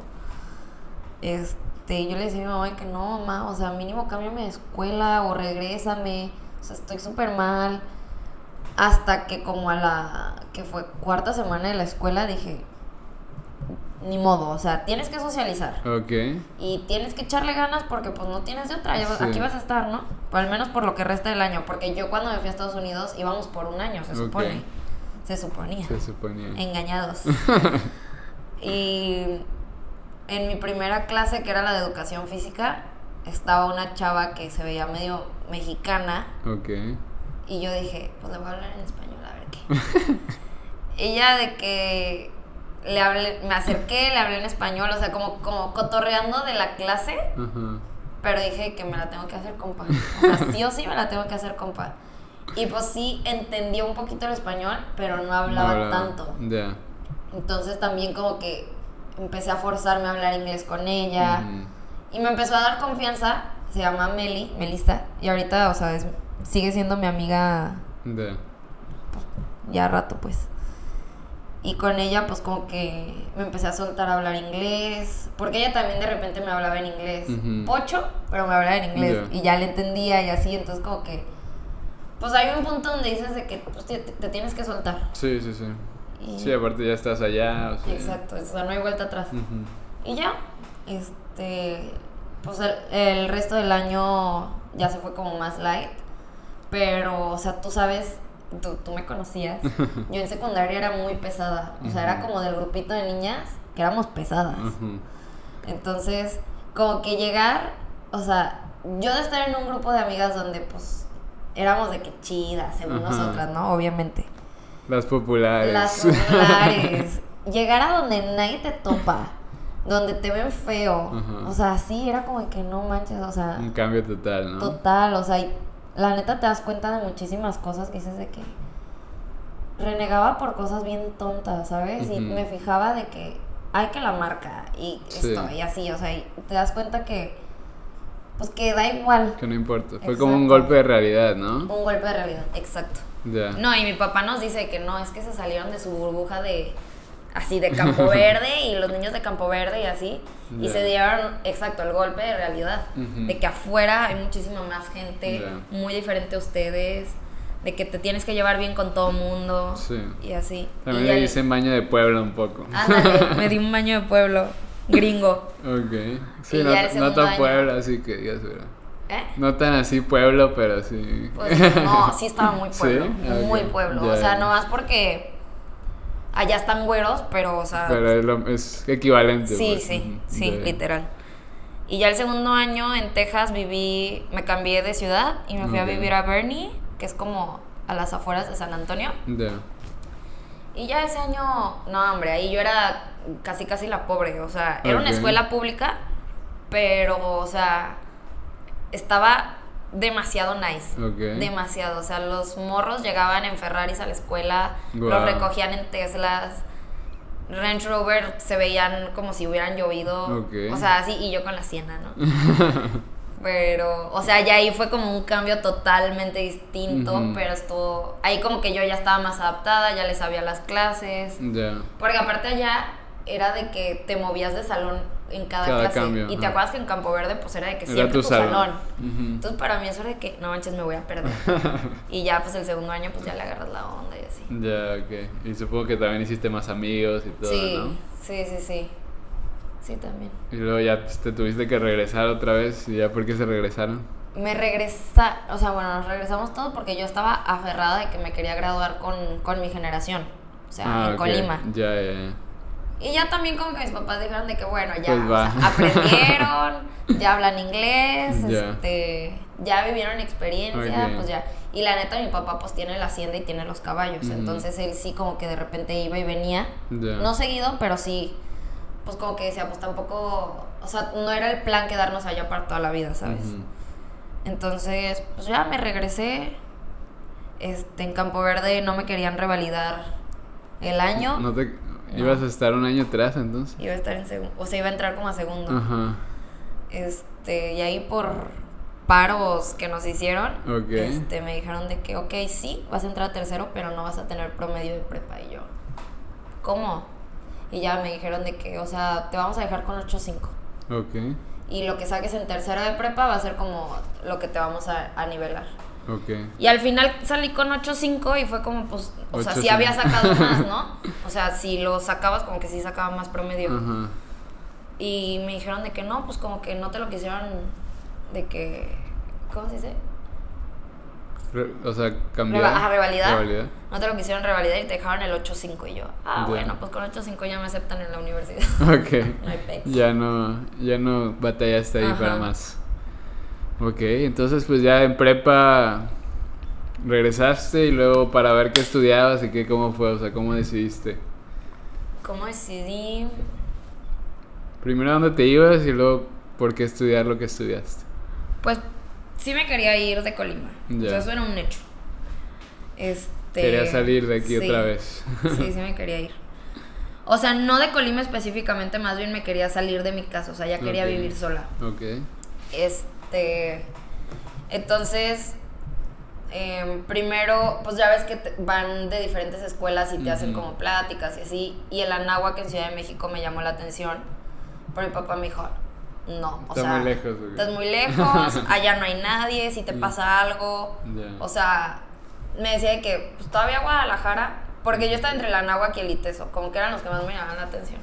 Este, yo le decía a mi mamá que no, mamá, o sea, mínimo cámbiame de escuela o regrésame, o sea, estoy súper mal. Hasta que como a la, que fue cuarta semana de la escuela, dije, ni modo, o sea, tienes que socializar. Ok. Y tienes que echarle ganas porque pues no tienes de otra, Sí. aquí vas a estar, ¿no? O al menos por lo que resta del año, porque yo cuando me fui a Estados Unidos íbamos por un año, se supone. Se suponía. Se suponía. Engañados. *laughs* y en mi primera clase, que era la de educación física, estaba una chava que se veía medio mexicana Ok. y yo dije, pues le voy a hablar en español, a ver qué. *laughs* Ella de que le hablé, me acerqué, le hablé en español, o sea, como, como cotorreando de la clase, pero dije que me la tengo que hacer compa. O sea, sí o sí me la tengo que hacer compa. Y pues sí entendió un poquito el español, pero no hablaba No, tanto. Ya. Entonces también como que empecé a forzarme a hablar inglés con ella. Ujú. Y me empezó a dar confianza. Se llama Meli, Melissa. Y ahorita, o sea, es- sigue siendo mi amiga ya rato, pues. Y con ella, pues como que me empecé a soltar a hablar inglés. Porque ella también de repente me hablaba en inglés. Pocho, pero me hablaba en inglés. Y ya le entendía y así. Entonces como que... Pues hay un punto donde dices de que pues, te, te tienes que soltar. Sí, sí, sí. Y- Sí, aparte ya estás allá. O sea. Exacto, o sea, no hay vuelta atrás. Y ya, este, pues el, el resto del año ya se fue como más light, pero, o sea, tú sabes, tú, tú me conocías, yo en secundaria era muy pesada, o sea, era como del grupito de niñas que éramos pesadas. Entonces, como que llegar, o sea, yo de estar en un grupo de amigas donde, pues, éramos de que chidas, según Ajá. nosotras, ¿no? Obviamente. Las populares. Las *laughs* populares. Llegar a donde nadie te topa, donde te ven feo. Ajá. O sea, sí, era como que no manches, o sea, Un cambio total, ¿no? total, o sea, y la neta te das cuenta de muchísimas cosas que dices de que renegaba por cosas bien tontas, ¿sabes? Y me fijaba de que hay que la marca y Sí. esto y así, o sea, y te das cuenta que pues que da igual. Que no importa. Fue como un golpe de realidad, ¿no? Un golpe de realidad, exacto. Ya. No, y mi papá nos dice que no, es que se salieron de su burbuja de así de Campo *laughs* Verde y los niños de Campo Verde y así y Ya. se dieron exacto el golpe de realidad de que afuera hay muchísima más gente Ya. muy diferente a ustedes de que te tienes que llevar bien con todo mundo Sí. y así También y le dicen baño de pueblo un poco. ándale, *laughs* me di un baño de pueblo gringo Ok. Sí, Y no, ya el no tan año. pueblo, así que pero- ¿eh? No tan así pueblo, pero sí. Pues no, sí estaba muy *laughs* pueblo, muy pueblo. Ya, o sea, ya. nomás porque allá están güeros, pero, o sea, Pero es, lo- es equivalente. sí, pues. sí, sí, literal. Y ya el segundo año en Texas viví, me cambié de ciudad y me fui a vivir a Bernie, que es como a las afueras de San Antonio. Ya. Y ya ese año, no, hombre, ahí yo era casi, casi la pobre. O sea, era una escuela pública, pero, o sea, estaba demasiado nice. Ok. Demasiado. O sea, los morros llegaban en Ferraris a la escuela, los recogían en Teslas. Range Rover se veían como si hubieran llovido. Ok. O sea, así, y yo con la siena, ¿no? *laughs* Pero, o sea, ya ahí fue como un cambio totalmente distinto, Ujú. pero estuvo, ahí como que yo ya estaba más adaptada, ya le sabía las clases, porque aparte allá era de que te movías de salón en cada, Cada clase, cambio, y te ajá. acuerdas que en Campo Verde pues era de que Era siempre tu salón. salón. Ujú. Entonces para mí eso era de que, no manches, me voy a perder. *laughs* y ya pues el segundo año pues ya le agarras la onda y así. Ya, ok. Y supongo que también hiciste más amigos y todo, sí, ¿no? sí, sí, sí. Sí, también. Y luego ya te tuviste que regresar otra vez. ¿Y ya por qué se regresaron? Me regresa, o sea, bueno, nos regresamos todos porque yo estaba aferrada de que me quería graduar con, con mi generación, o sea, en Ah, ok. Colima. Ya, ya, ya. Y ya también como que mis papás dijeron de que bueno, ya Pues o va. sea, aprendieron, *laughs* ya hablan inglés, Ya. este, ya vivieron experiencia, pues ya. Y la neta mi papá pues tiene la hacienda y tiene los caballos, entonces él sí como que de repente iba y venía, no seguido, pero sí, pues como que decía, pues tampoco, o sea, no era el plan quedarnos allá para toda la vida, ¿sabes? Entonces, pues ya me regresé. Este, en Campo Verde no me querían revalidar el año. ¿No te... ¿Ibas a estar un año atrás entonces? Iba a estar en segundo, o sea, iba a entrar como a segundo. Ajá. Este, y ahí por paros que nos hicieron, Ok. este, me dijeron de que, ok, sí, vas a entrar a tercero, pero no vas a tener promedio de prepa. Y yo, ¿cómo? Y ya me dijeron de que, o sea, te vamos a dejar con 8.5. Ok. Y lo que saques en tercero de prepa va a ser como lo que te vamos a, a nivelar. Y al final salí con 8.5 y fue como, pues, o sea, sí 8.5. había sacado *laughs* más, ¿no? O sea, si lo sacabas, como que sí sacaba más promedio. Ajá. Y me dijeron de que no, pues como que no te lo quisieron, de que, ¿cómo se dice? Re- o sea, cambiar. Reva- revalidar. Revalidar. No te lo quisieron revalidar y te dejaron el 8.5 y yo, ah, bueno, pues con 8.5 ya me aceptan en la universidad. *laughs* Ok. No hay pex. Ya no, ya no batallaste ahí Ajá. para más. Ok, entonces pues ya en prepa regresaste y luego para ver qué estudiabas y qué cómo fue, o sea, cómo decidiste. ¿Cómo decidí? Primero dónde te ibas y luego por qué estudiar lo que estudiaste. Pues sí me quería ir de Colima. Ya. O sea, eso era un hecho. Este, Quería salir de aquí sí. otra vez. Sí, sí me quería ir. O sea, no de Colima específicamente, más bien me quería salir de mi casa, o sea, ya quería vivir sola. Ok. Este, entonces, em, primero, pues ya ves que te- van de diferentes escuelas y te hacen como pláticas y así. Y el Anáhuac en Ciudad de México me llamó la atención, pero mi papá me dijo, no, o Está sea, muy lejos, ¿o qué? estás muy lejos, *laughs* allá no hay nadie, si te Mm. pasa algo, o sea, me decía de que pues, todavía Guadalajara, porque yo estaba entre el Anáhuac y el Iteso, como que eran los que más me llamaban la atención.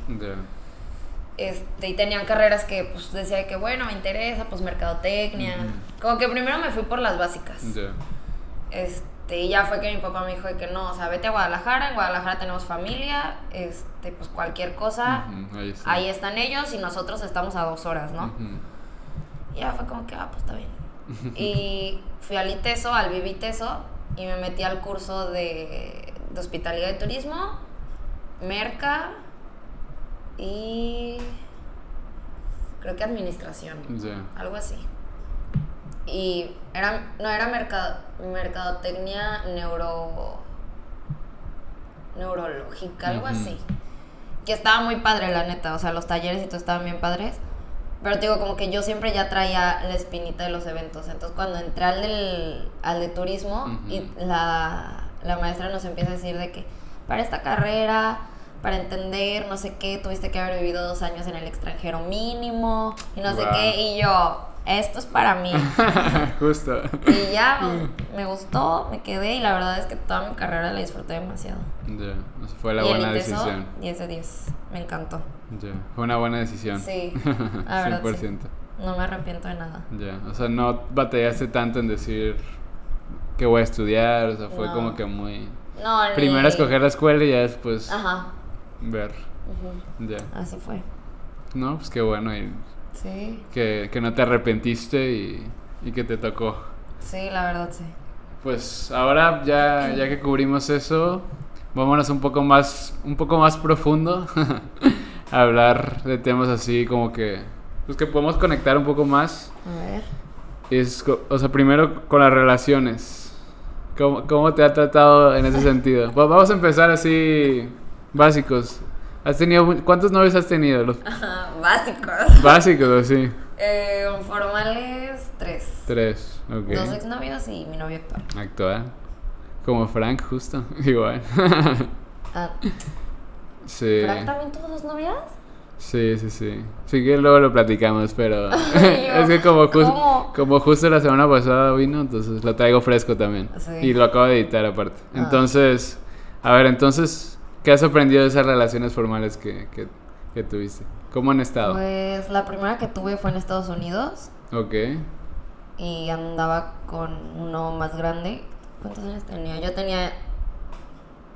Este, y tenían carreras que pues decía de que bueno, me interesa, pues mercadotecnia. Como que primero me fui por las básicas. Este, y ya fue que mi papá me dijo de que no, o sea, vete a Guadalajara, en Guadalajara tenemos familia, este, pues cualquier cosa, Ahí está. ahí están ellos y nosotros estamos a dos horas, ¿no? Y ya fue como que, ah, pues está bien. *laughs* y fui al ITESO, al Viviteso, y me metí al curso de, de hospitalidad y turismo, Merca y creo que administración, algo así. Y era, no era mercado, mercadotecnia neuro, neurológica, algo así. Que estaba muy padre, la neta. O sea, los talleres y todo estaban bien padres. Pero te digo, como que yo siempre ya traía la espinita de los eventos. Entonces, cuando entré al, del, al de turismo y la, la maestra nos empieza a decir de que para esta carrera, para entender, no sé qué, tuviste que haber vivido dos años en el extranjero mínimo y no sé qué. Y yo, esto es para mí. *laughs* Justo. y ya, pues, me gustó, me quedé y la verdad es que toda mi carrera la disfruté demasiado. Ya, sea, fue la y buena decisión. 10 de 10. Me encantó. Ya, fue una buena decisión. Sí, *laughs* la verdad. 100%. sí. No me arrepiento de nada. Ya, o sea, no batallaste tanto en decir que voy a estudiar, o sea, fue No. como que muy... No, ni- Primero escoger la escuela y ya después Ajá. Ver. Ya. Así fue. No, pues qué bueno y Sí, que, que no te arrepentiste y, y que te tocó. sí, la verdad sí. Pues ahora ya, ya que cubrimos eso, vámonos un poco más, un poco más profundo *laughs* a hablar de temas así como que, pues que podemos conectar un poco más. A ver. Es, o sea, primero con las relaciones. ¿Cómo, cómo te ha tratado en ese *laughs* sentido? Va- Vamos a empezar así, básicos. ¿Has tenido, ¿Cuántos novios has tenido? Los *laughs* Básicos. básicos, así. Eh, formales, tres. Tres, ok. Dos exnovios y mi novio actual. Actual. Como Frank, justo. *laughs* Igual. Ah, sí. ¿Frank también tuvo dos novias? Sí, sí, sí. Sí que luego lo platicamos, pero *laughs* es que como, ¿cómo? como justo la semana pasada vino, entonces lo traigo fresco también. Sí. Y lo acabo de editar aparte. Ah. Entonces, a ver, entonces, ¿qué has aprendido de esas relaciones formales que, que, que tuviste? ¿Cómo han estado? Pues la primera que tuve fue en Estados Unidos Ok. y andaba con uno más grande. ¿Cuántos años tenía? Yo tenía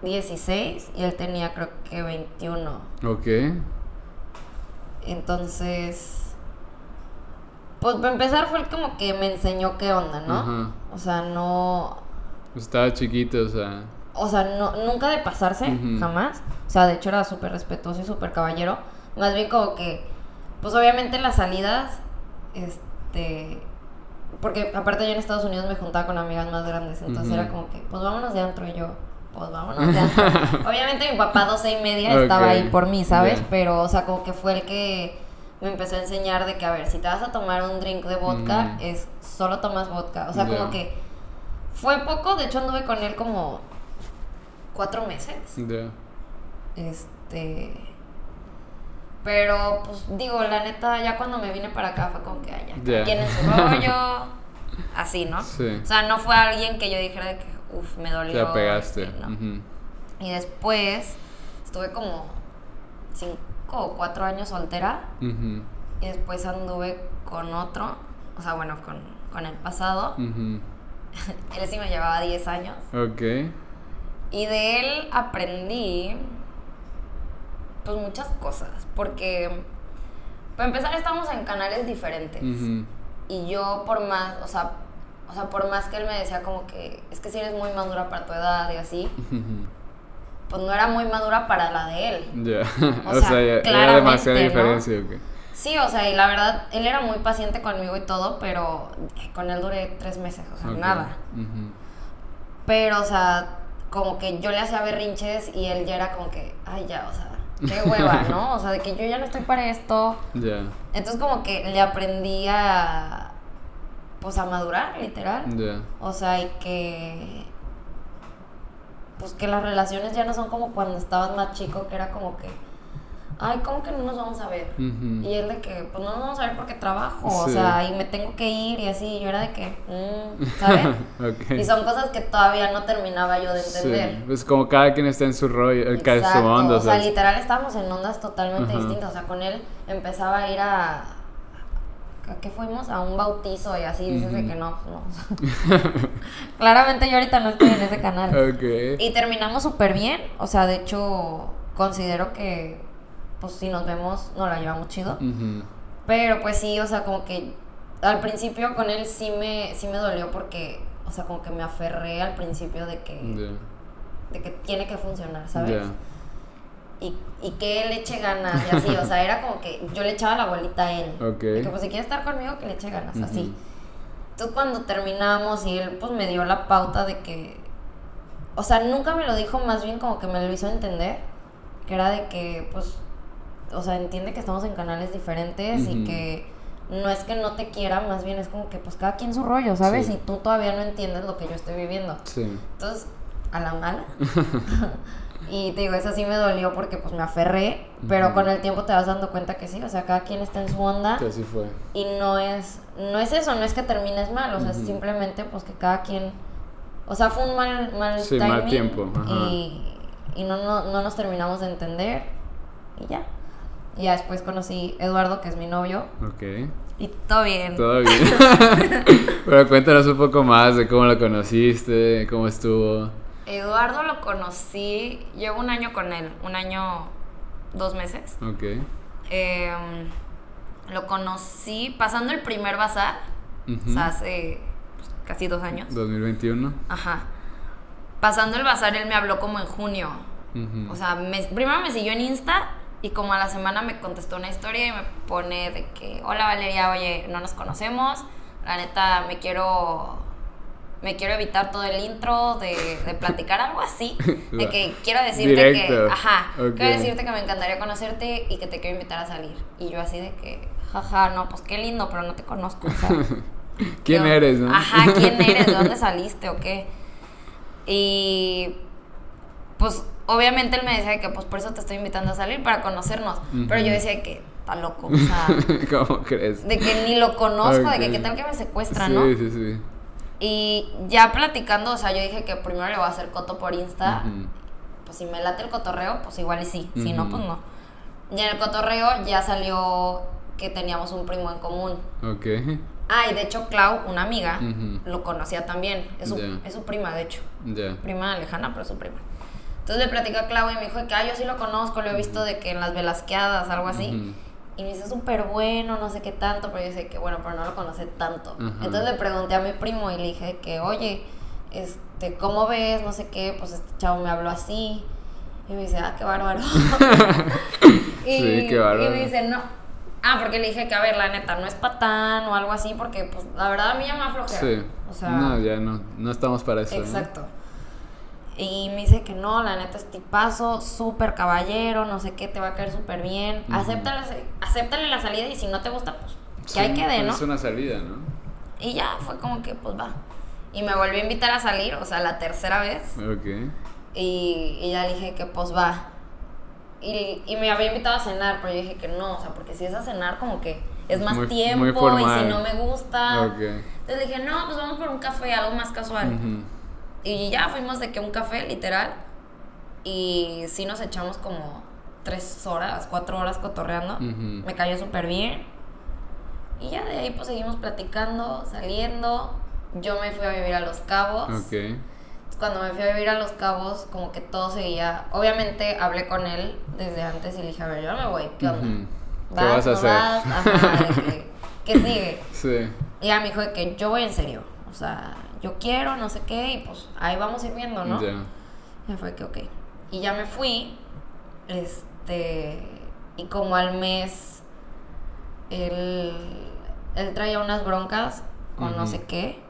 16 y él tenía creo que 21. Ok. Entonces, pues para empezar fue como que me enseñó qué onda, ¿no? O sea, no, Estaba chiquito, o sea. O sea, no, nunca de pasarse, jamás. O sea, de hecho era súper respetuoso y súper caballero. Más bien como que, pues obviamente las salidas, este, porque aparte yo en Estados Unidos me juntaba con amigas más grandes, entonces era como que, pues vámonos de antro y yo. Pues vámonos de antro. *laughs* Obviamente mi papá 12 y media estaba ahí por mí, ¿sabes? Pero, o sea, como que fue el que me empezó a enseñar de que, a ver, si te vas a tomar un drink de vodka, es solo tomas vodka. O sea, como que fue poco, de hecho anduve con él como cuatro meses. Ya. Este. Pero, pues digo, la neta, ya cuando me vine para acá fue como que, cada Ya. quien en su rollo. *laughs* Así, ¿no? Sí. O sea, no fue alguien que yo dijera de que, uff, me dolió. Te. Ujú. Y después estuve como cinco o cuatro años soltera. Ujú. Y después anduve con otro. O sea, bueno, con, con el pasado. Ujú. *laughs* Él sí me llevaba 10 años. Ok. Y de él aprendí pues muchas cosas, porque para empezar estamos en canales diferentes y yo por más, o sea, o sea, por más que él me decía como que es que si eres muy madura para tu edad y así, pues no era muy madura para la de él. Ya. O *laughs* O, sea, sea, era demasiada ¿no? diferencia. ok. Sí, o sea, y la verdad, él era muy paciente conmigo y todo, pero con él duré tres meses, o sea, nada. Ujú. Pero, o sea, como que yo le hacía berrinches y él ya era como que, ay, ya, o sea, qué hueva, ¿no? O sea, de que yo ya no estoy para esto. *laughs* Ya. Entonces, como que le aprendí a, pues, a madurar, literal. Ya. O sea, y que, pues, que las relaciones ya no son como cuando estabas más chico, que era como que, ay, ¿cómo que no nos vamos a ver? Y él de que, pues no nos vamos a ver porque trabajo, o sea, y me tengo que ir y así, y yo era de que, mm, ¿sabes? *laughs* Y son cosas que todavía no terminaba yo de entender. Sí, pues como cada quien está en su rollo, cada su mundo, o sea, ¿sabes? literal estábamos en ondas totalmente distintas. O sea, con él empezaba a ir a. ¿A qué fuimos? A un bautizo y así dices de que no, pues no. *laughs* Claramente yo ahorita no estoy en ese canal. *laughs* Y terminamos súper bien. O sea, de hecho, considero que, pues si nos vemos, nos la llevamos chido. Pero pues sí, o sea, como que al principio con él sí me, sí me dolió porque, o sea, como que me aferré al principio de que, de que tiene que funcionar, ¿sabes? Ya. Y, y que él le eche ganas y así, o sea, era como que yo le echaba la bolita a él. Ok. De que pues si quiere estar conmigo, que le eche ganas, así. Entonces cuando terminamos y él pues me dio la pauta de que, o sea, nunca me lo dijo, más bien como que me lo hizo entender, que era de que pues, o sea, entiende que estamos en canales diferentes y que no es que no te quiera, más bien es como que pues cada quien su rollo, ¿sabes? Sí. Y tú todavía no entiendes lo que yo estoy viviendo. Sí. Entonces, a la mala. *laughs* *laughs* y te digo, eso sí me dolió porque pues me aferré, pero con el tiempo te vas dando cuenta que sí, o sea, cada quien está en su onda Que así fue. y no es no es eso, no es que termines mal, o sea, es simplemente pues que cada quien o sea, fue un mal mal Sí, mal timing tiempo, ajá. y, y no, no, no nos terminamos de entender y ya. Y ya después conocí a Eduardo, que es mi novio, Ok. y todo bien. Todo bien. *laughs* Pero cuéntanos un poco más de cómo lo conociste, cómo estuvo. Eduardo lo conocí, llevo un año con él, un año, dos meses. Ok. Em, lo conocí pasando el primer bazar, o sea, hace pues, casi dos años. 2021. Ajá. Pasando el bazar, él me habló como en junio. O sea, me- primero me siguió en Insta y como a la semana me contestó una historia y me pone de que, hola Valeria, oye, no nos conocemos. La neta, me quiero... Me quiero evitar todo el intro de, de platicar algo así. *laughs* De que quiero decirte Directo. que... Ajá. Quiero decirte que me encantaría conocerte y que te quiero invitar a salir. Y yo así de que, jaja, no, pues qué lindo, pero no te conozco. *laughs* ¿Quién yo- eres, no? Ajá, ¿quién eres? ¿De *laughs* dónde saliste o qué? Y pues obviamente él me decía que pues por eso te estoy invitando a salir para conocernos. Pero yo decía que está loco, o sea, *laughs* ¿Cómo crees? de que ni lo conozco, de que qué tal que me secuestra, sí, ¿no? Sí, sí, Y ya platicando, o sea, yo dije que primero le voy a hacer coto por Insta. Pues si me late el cotorreo, pues igual y sí. Si no, pues no. Y en el cotorreo ya salió que teníamos un primo en común. Ok. Ah, y de hecho Clau, una amiga, lo conocía también. Es su, es su prima, de hecho. Prima lejana, pero es su prima. Entonces le platicé a Clau y me dijo que, ah, yo sí lo conozco, lo he visto de que en las velasqueadas, algo así. Y me dice, súper bueno, no sé qué tanto, pero yo sé que, bueno, pero no lo conoce tanto. Entonces le pregunté a mi primo y le dije que, oye, este, ¿cómo ves? No sé qué, pues este chavo me habló así. Y me dice, ah, qué bárbaro. *laughs* *laughs* y, Sí, qué bárbaro. Y me dice, no. Ah, porque le dije que, a ver, la neta, no es patán o algo así, porque, pues, la verdad a mí ya me aflojera. Sí. O sea, no, ya no. No estamos para eso. ¿no? Y me dice que no, la neta es tipazo, súper caballero, no sé qué, te va a caer súper bien. Ujú. Acéptale, acéptale la salida y si no te gusta, pues que Sí, ahí quede, ¿no? Es una salida, ¿no? Y ya fue como que, pues va. Y me volvió a invitar a salir, o sea, la tercera vez. Ok. Y, y ya le dije que, pues va. Y, y me había invitado a cenar, pero yo dije que no, o sea, porque si es a cenar, como que es más Muy- tiempo muy y si no me gusta. Ok. Entonces dije, no, pues vamos por un café, algo más casual. Y ya fuimos de que un café, literal. Y sí nos echamos como tres horas, cuatro horas cotorreando. Me cayó súper bien. Y ya de ahí pues seguimos platicando, saliendo. Yo me fui a vivir a Los Cabos. Ok. Cuando me fui a vivir a Los Cabos, como que todo seguía. Obviamente hablé con él desde antes y le dije, a ver, yo me voy, ¿qué onda? Ujú. ¿Qué vas a ¿No hacer? vas? Ajá, de que, ¿qué sigue? *laughs* Sí. Y ya me dijo de que yo voy en serio. O sea, yo quiero, no sé qué, y pues ahí vamos a ir viendo, ¿no? Ya. Y fue que ok. Y ya me fui. Este. Y como al mes. Él. Él traía unas broncas con no sé qué.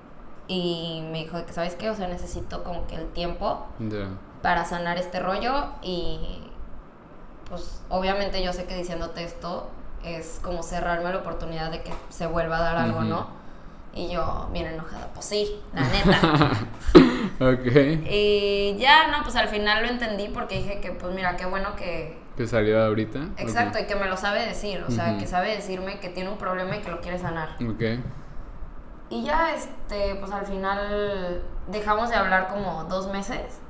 Y me dijo que, ¿sabes qué? O sea, necesito como que el tiempo para sanar este rollo. Y. Pues obviamente yo sé que diciéndote esto es como cerrarme la oportunidad de que se vuelva a dar algo. ¿no? Y yo, bien enojada, pues sí, la *laughs* neta. ok. Y ya, no, pues al final lo entendí porque dije que, pues mira, qué bueno que... ¿Que salió ahorita? Exacto, y que me lo sabe decir, o sea, que sabe decirme que tiene un problema y que lo quiere sanar. Ok. Y ya, este, pues al final dejamos de hablar como dos meses.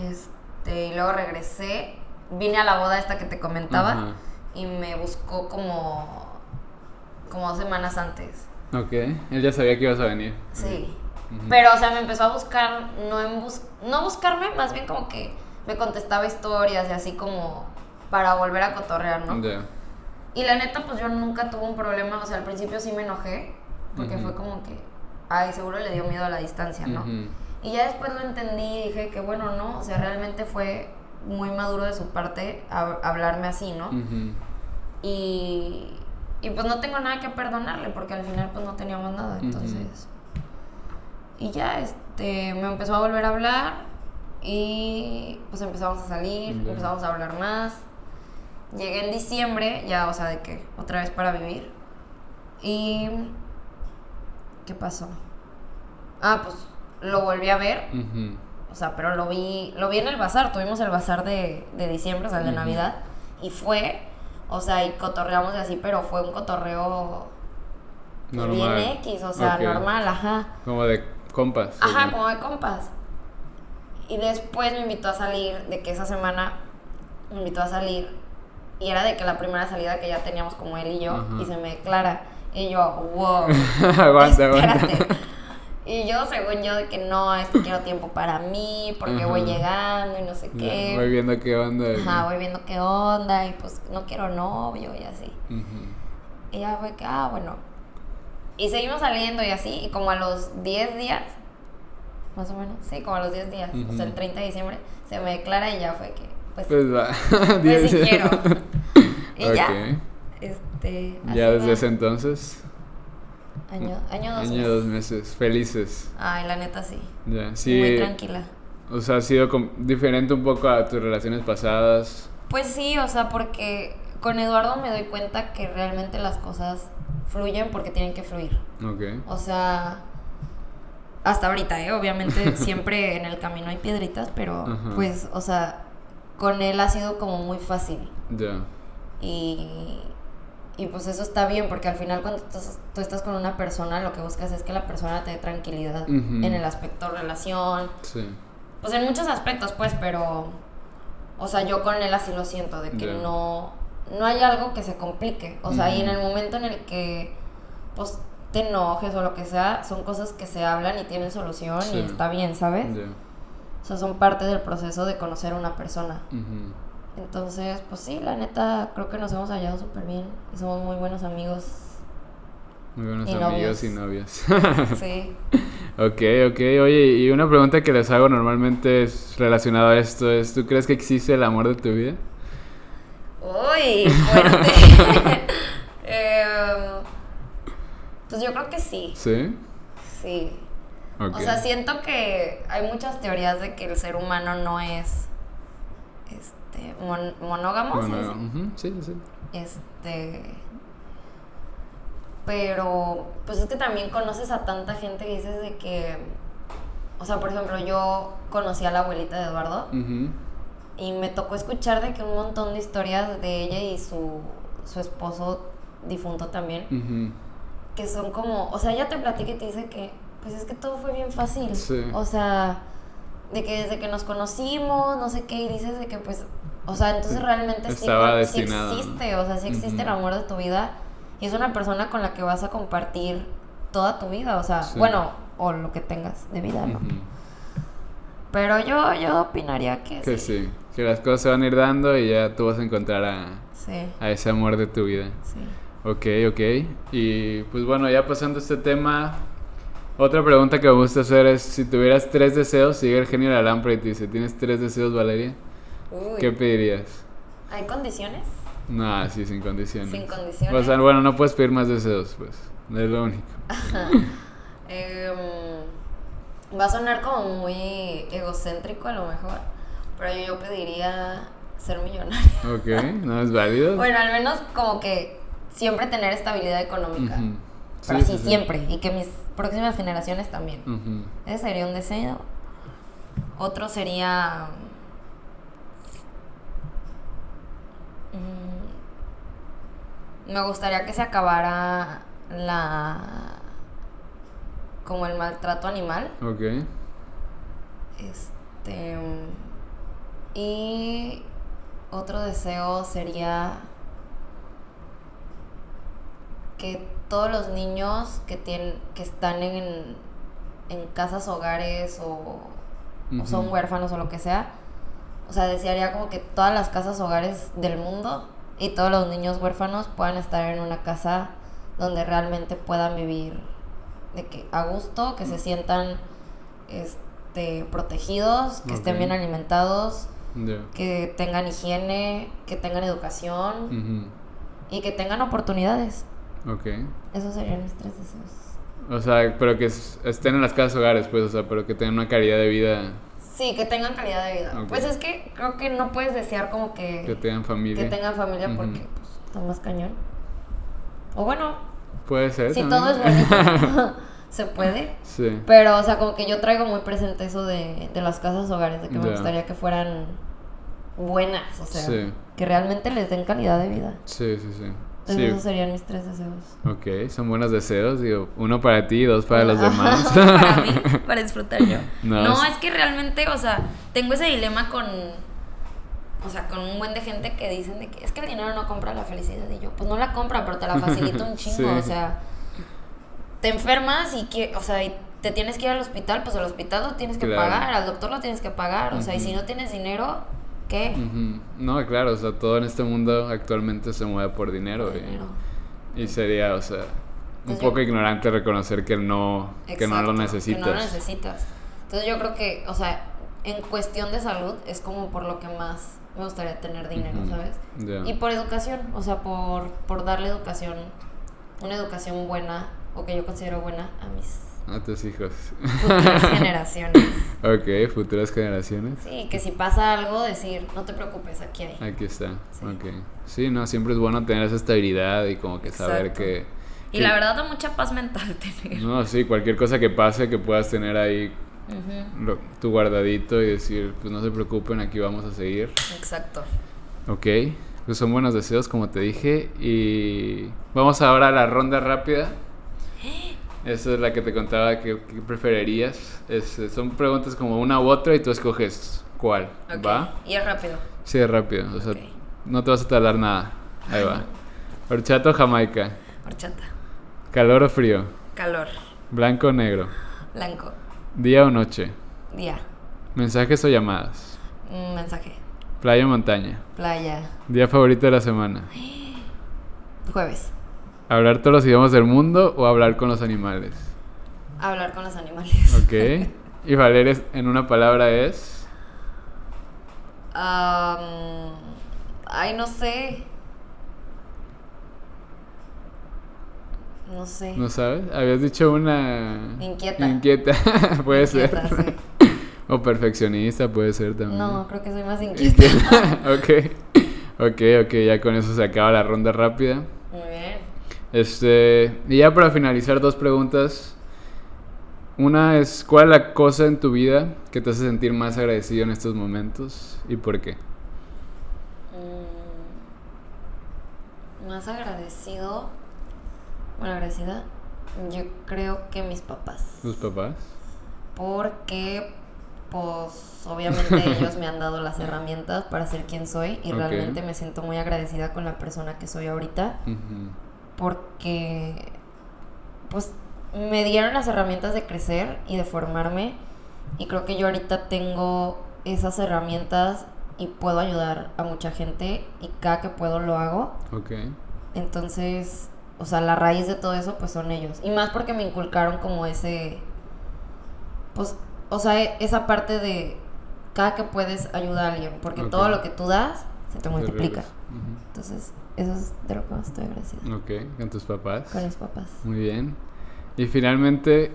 Este, y luego regresé, vine a la boda esta que te comentaba Ajá. y me buscó como, como dos semanas antes. Ok. Él ya sabía que ibas a venir. Sí. Pero, o sea, me empezó a buscar, no en bus no buscarme, más bien como que me contestaba historias y así como para volver a cotorrear, ¿no? Ya. Y la neta, pues yo nunca tuve un problema, o sea, al principio sí me enojé, porque fue como que, ay, seguro le dio miedo a la distancia, ¿no? Y ya después lo entendí y dije que, bueno, no, o sea, realmente fue muy maduro de su parte hab- hablarme así, ¿no? Y, y pues no tengo nada que perdonarle porque al final pues no teníamos nada, entonces... Y ya, este, me empezó a volver a hablar y pues empezamos a salir, empezamos a hablar más llegué en diciembre, ya, o sea, de que otra vez para vivir. Y... ¿Qué pasó? Ah, pues lo volví a ver. O sea, pero lo vi, lo vi en el bazar. Tuvimos el bazar de, de diciembre, o sea, el de. Navidad. Y fue, o sea, y cotorreamos y así, pero fue un cotorreo Normal. bien X, o sea, normal, ajá. Como de compas. Ajá, como de compas. Y después me invitó a salir, de que esa semana me invitó a salir. Y era de que la primera salida que ya teníamos como él y yo, Ajá. y se me declara. Y yo, wow. *laughs* aguanta, aguanta. Y yo, según yo, de que no, es que quiero tiempo para mí, porque voy llegando y no sé Ya, qué. voy viendo qué onda. Ajá, voy viendo qué onda y pues no quiero novio y así. Y ya fue que, ah, bueno. Y seguimos saliendo y así, y como a los 10 días, más o menos, sí, como a los 10 días, o sea, el Ujú. 30 de diciembre, se me declara y ya fue que, pues, Pues va. pues *laughs* quiero. *laughs* y ya, Ok. este, Ya desde va. ese entonces. Año, año dos Año meses. dos meses. Felices. Ay, la neta sí. Ya. Muy Sí. tranquila. O sea, ha sido diferente un poco a tus relaciones pasadas. Pues sí, o sea, porque con Eduardo me doy cuenta que realmente las cosas fluyen porque tienen que fluir. Ok. O sea, hasta ahorita, ¿eh? Obviamente *laughs* siempre en el camino hay piedritas, pero Ajá. pues, o sea, con él ha sido como muy fácil. Ya. Y, y pues eso está bien, porque al final cuando tú estás, con una persona, lo que buscas es que la persona te dé tranquilidad en el aspecto relación, Sí. pues en muchos aspectos, pues, pero, o sea, yo con él así lo siento, de que no, no hay algo que se complique. O sea, y en el momento en el que, pues, te enojes o lo que sea, son cosas que se hablan y tienen solución Sí. y está bien, ¿sabes? Ya. O sea, son parte del proceso de conocer a una persona. Ujú. Entonces, pues sí, la neta, creo que nos hemos hallado súper bien y somos muy buenos amigos. Muy buenos Y amigos novios. y novios. *laughs* Sí. *laughs* ok, ok. Oye, y una pregunta que les hago normalmente es relacionada a esto es, ¿tú crees que existe el amor de tu vida? Uy, *laughs* fuerte. Em, pues yo creo que sí. ¿Sí? Sí. O sea, siento que hay muchas teorías de que el ser humano no es este mon- monógamo, ¿sí? Este pero pues es que también conoces a tanta gente que dices de que o sea, por ejemplo, yo conocí a la abuelita de Eduardo y me tocó escuchar de que un montón de historias de ella y su, su esposo difunto también, que son como, o sea, ella te platica y te dice que, pues es que todo fue bien fácil. Sí. O sea, de que desde que nos conocimos, no sé qué, y dices de que pues, o sea, entonces realmente sí, sí existe, o sea, sí existe el amor de tu vida y es una persona con la que vas a compartir toda tu vida, o sea, Sí. bueno, o lo que tengas de vida, ¿no? Ujú. Pero yo, yo opinaría que, Que sí. sí, que las cosas se van a ir dando y ya tú vas a encontrar a, Sí, a ese amor de tu vida. sí. Ok, ok. Y pues bueno, ya pasando este tema, otra pregunta que me gusta hacer es, si tuvieras tres deseos, sigue el genio de la lámpara y te dice, ¿tienes tres deseos, Valeria? Uy. ¿Qué pedirías? ¿Hay condiciones? No, sí, sin condiciones. Sin condiciones. O sea, bueno, no puedes pedir más deseos, pues. No es lo único. *laughs* Em, va a sonar como muy egocéntrico a lo mejor, pero yo, pediría ser millonario. *laughs* Ok, ¿no es válido? Bueno, al menos como que siempre tener estabilidad económica. Sí, así sí, sí. siempre. Y que mis próximas generaciones también. Ese sería un deseo. Otro sería... me gustaría que se acabara la... como el maltrato animal. Ok. Este... Y otro deseo sería que todos los niños que tienen que están en, en casas hogares o, o son huérfanos o lo que sea, o sea, desearía como que todas las casas hogares del mundo y todos los niños huérfanos puedan estar en una casa donde realmente puedan vivir de que a gusto, que se sientan este protegidos, que estén bien alimentados, que tengan higiene, que tengan educación y que tengan oportunidades. Ok. Esos serían mis tres deseos. O sea, pero que es- estén en las casas hogares, pues, o sea, pero que tengan una calidad de vida. Sí, que tengan calidad de vida. Pues es que creo que no puedes desear como que, Que tengan familia. que tengan familia porque pues, está más cañón. O bueno, Puede ser. si también. todo es bonito, *laughs* *laughs* se puede. sí. Pero, o sea, como que yo traigo muy presente eso de, de las casas hogares, de que me gustaría que fueran buenas, o sea, Sí. que realmente les den calidad de vida. Sí, sí, sí. Entonces, Sí. esos serían mis tres deseos. Ok, son buenos deseos. Digo, uno para ti y dos para los *laughs* demás. *laughs* para mí, *laughs* para disfrutar yo. No, No, es- es que realmente, o sea, tengo ese dilema con, o sea, con un buen de gente que dicen de que es que el dinero no compra la felicidad. Y yo, pues no la compra, pero te la facilita un chingo. Sí. O sea, te enfermas y que, o sea, y te tienes que ir al hospital, pues al hospital lo tienes que Claro. pagar, al doctor lo tienes que pagar. O sea, y si no tienes dinero, ¿qué? No, claro, o sea, todo en este mundo actualmente se mueve por dinero. y- Dinero. Y, sería, o sea, un yo- poco ignorante reconocer que no, que no lo necesitas. Que no lo necesitas. Entonces yo creo que, o sea, en cuestión de salud es como por lo que más me gustaría tener dinero, ¿sabes? Y por educación, o sea, por, por darle educación, una educación buena o que yo considero buena a mis A tus hijos. futuras *laughs* generaciones. ok, futuras generaciones. Sí, que si pasa algo, decir, no te preocupes, aquí hay. Aquí está. Sí. Ok. Sí, no, siempre es bueno tener esa estabilidad y como que saber Exacto. que... Y que- la verdad da mucha paz mental *laughs* tener. No, sí, cualquier cosa que pase que puedas tener ahí Ujú, lo- tu guardadito y decir, pues no se preocupen, aquí vamos a seguir. Exacto. Ok, pues son buenos deseos como te dije y vamos ahora a la ronda rápida. *gasps* *laughs* Esa es la que te contaba que, que preferirías. Es- son preguntas como una u otra y tú escoges cuál. Ok, ¿Va? Y es rápido. Sí, es rápido. O sea, Ok. no te vas a tardar nada. Ahí va. Horchata o Jamaica. Horchata. Calor o frío. Calor. Blanco o negro. Blanco. Día o noche. Día. Mensajes o llamadas. Un mensaje. Playa o montaña. Playa. Día favorito de la semana. Jueves. Hablar todos los idiomas del mundo o hablar con los animales. Hablar con los animales. Ok. *laughs* Y Valeria en una palabra es. Am, ay, no sé. No sé. ¿No sabes? Habías dicho una. Inquieta. Inquieta. *laughs* puede Inquieta, ser. *laughs* o perfeccionista, puede ser también. No, creo que soy más inquieta. ok. Ok, ok, ya con eso se acaba la ronda rápida. Este, y ya para finalizar, dos preguntas. Una es, ¿cuál es la cosa en tu vida que te hace sentir más agradecido en estos momentos y por qué? Mm, más agradecido. Bueno, agradecida. Yo creo que mis papás. ¿Tus papás? Porque, pues, obviamente *laughs* ellos me han dado las herramientas para ser quien soy y realmente me siento muy agradecida con la persona que soy ahorita. Porque pues me dieron las herramientas de crecer y de formarme y creo que yo ahorita tengo esas herramientas y puedo ayudar a mucha gente y cada que puedo lo hago. Ok. Entonces, o sea, la raíz de todo eso pues son ellos. Y más porque me inculcaron como ese pues o sea, e- esa parte de cada que puedes ayudar a alguien, porque todo lo que tú das se te multiplica. Entonces, eso es de lo que más estoy agradecida. Ok, con tus papás. Con mis papás. Muy bien. Y finalmente,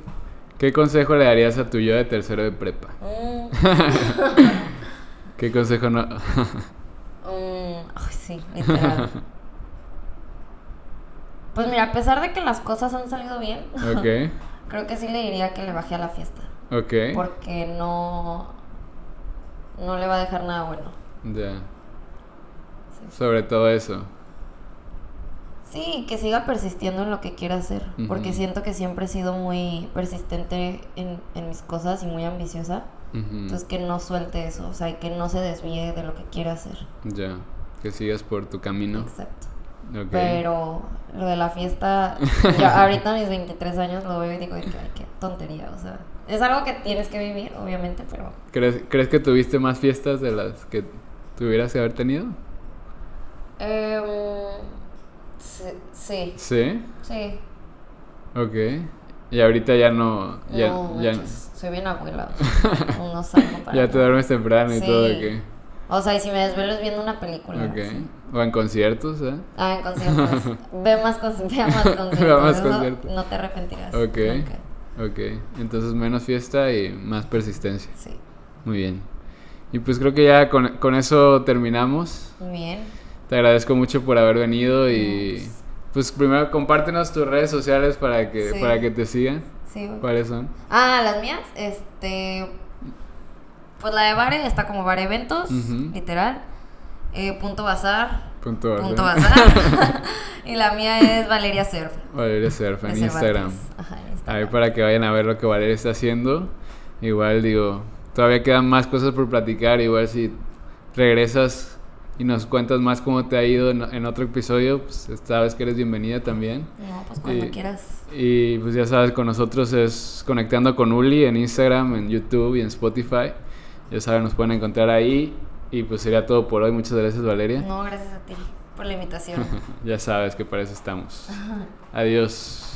¿qué consejo le darías a tu yo de tercero de prepa? Mm, *laughs* ¿Qué consejo no? *laughs* mm, ay, sí, literal. Pues mira, a pesar de que las cosas han salido bien, *laughs* creo que sí le diría que le baje a la fiesta. ok. Porque no. No le va a dejar nada bueno. Ya. Sí. Sobre todo eso. Sí, que siga persistiendo en lo que quiera hacer. Porque siento que siempre he sido muy persistente en, en mis cosas y muy ambiciosa. Entonces que no suelte eso. O sea, que no se desvíe de lo que quiere hacer. Ya. Que sigas por tu camino. Exacto. Pero lo de la fiesta, *laughs* ahorita a mis 23 años lo veo y digo, ay, qué tontería, o sea, es algo que tienes que vivir, obviamente, pero ¿Crees, ¿Crees que tuviste más fiestas de las que tuvieras que haber tenido? sí, sí, Sí. sí. Ok. Y ahorita ya no. Ya, no, ya, manches, soy bien abuela, *laughs* no salgo para ya te duermes temprano y Sí. todo. Ok. O sea, y si me desvelo es viendo una película. Ok. sí. O en conciertos, ¿eh? Ah, en conciertos. *laughs* Ve más, con- *laughs* ve más conciertos. Ve más conciertos. No te arrepentirás. Ok. nunca. Ok. Entonces menos fiesta y más persistencia. Sí. Muy bien. Y pues creo que ya con, con eso terminamos. Muy bien. Te agradezco mucho por haber venido y pues primero compártenos tus redes sociales para que, Sí. para que te sigan. Sí. ¿Cuáles son? Ah, las mías, este. Pues la de Bare está como Bare Eventos, literal. Eh, punto Bazar. Punto Bazar. Punto Bazar. *laughs* *laughs* y la mía es Valeria Surf. Valeria Surf en Instagram. Ajá, en Ahí para que vayan a ver lo que Valeria está haciendo. Igual digo, todavía quedan más cosas por platicar. Igual si regresas y nos cuentas más cómo te ha ido en, en otro episodio, pues sabes que eres bienvenida también. No, pues cuando Y- quieras. Y pues ya sabes, con nosotros es Conectando con Uli en Instagram, en YouTube y en Spotify. Ya saben, nos pueden encontrar ahí. Y pues sería todo por hoy. Muchas gracias, Valeria. No, gracias a ti por la invitación. *laughs* ya sabes que para eso estamos. Adiós.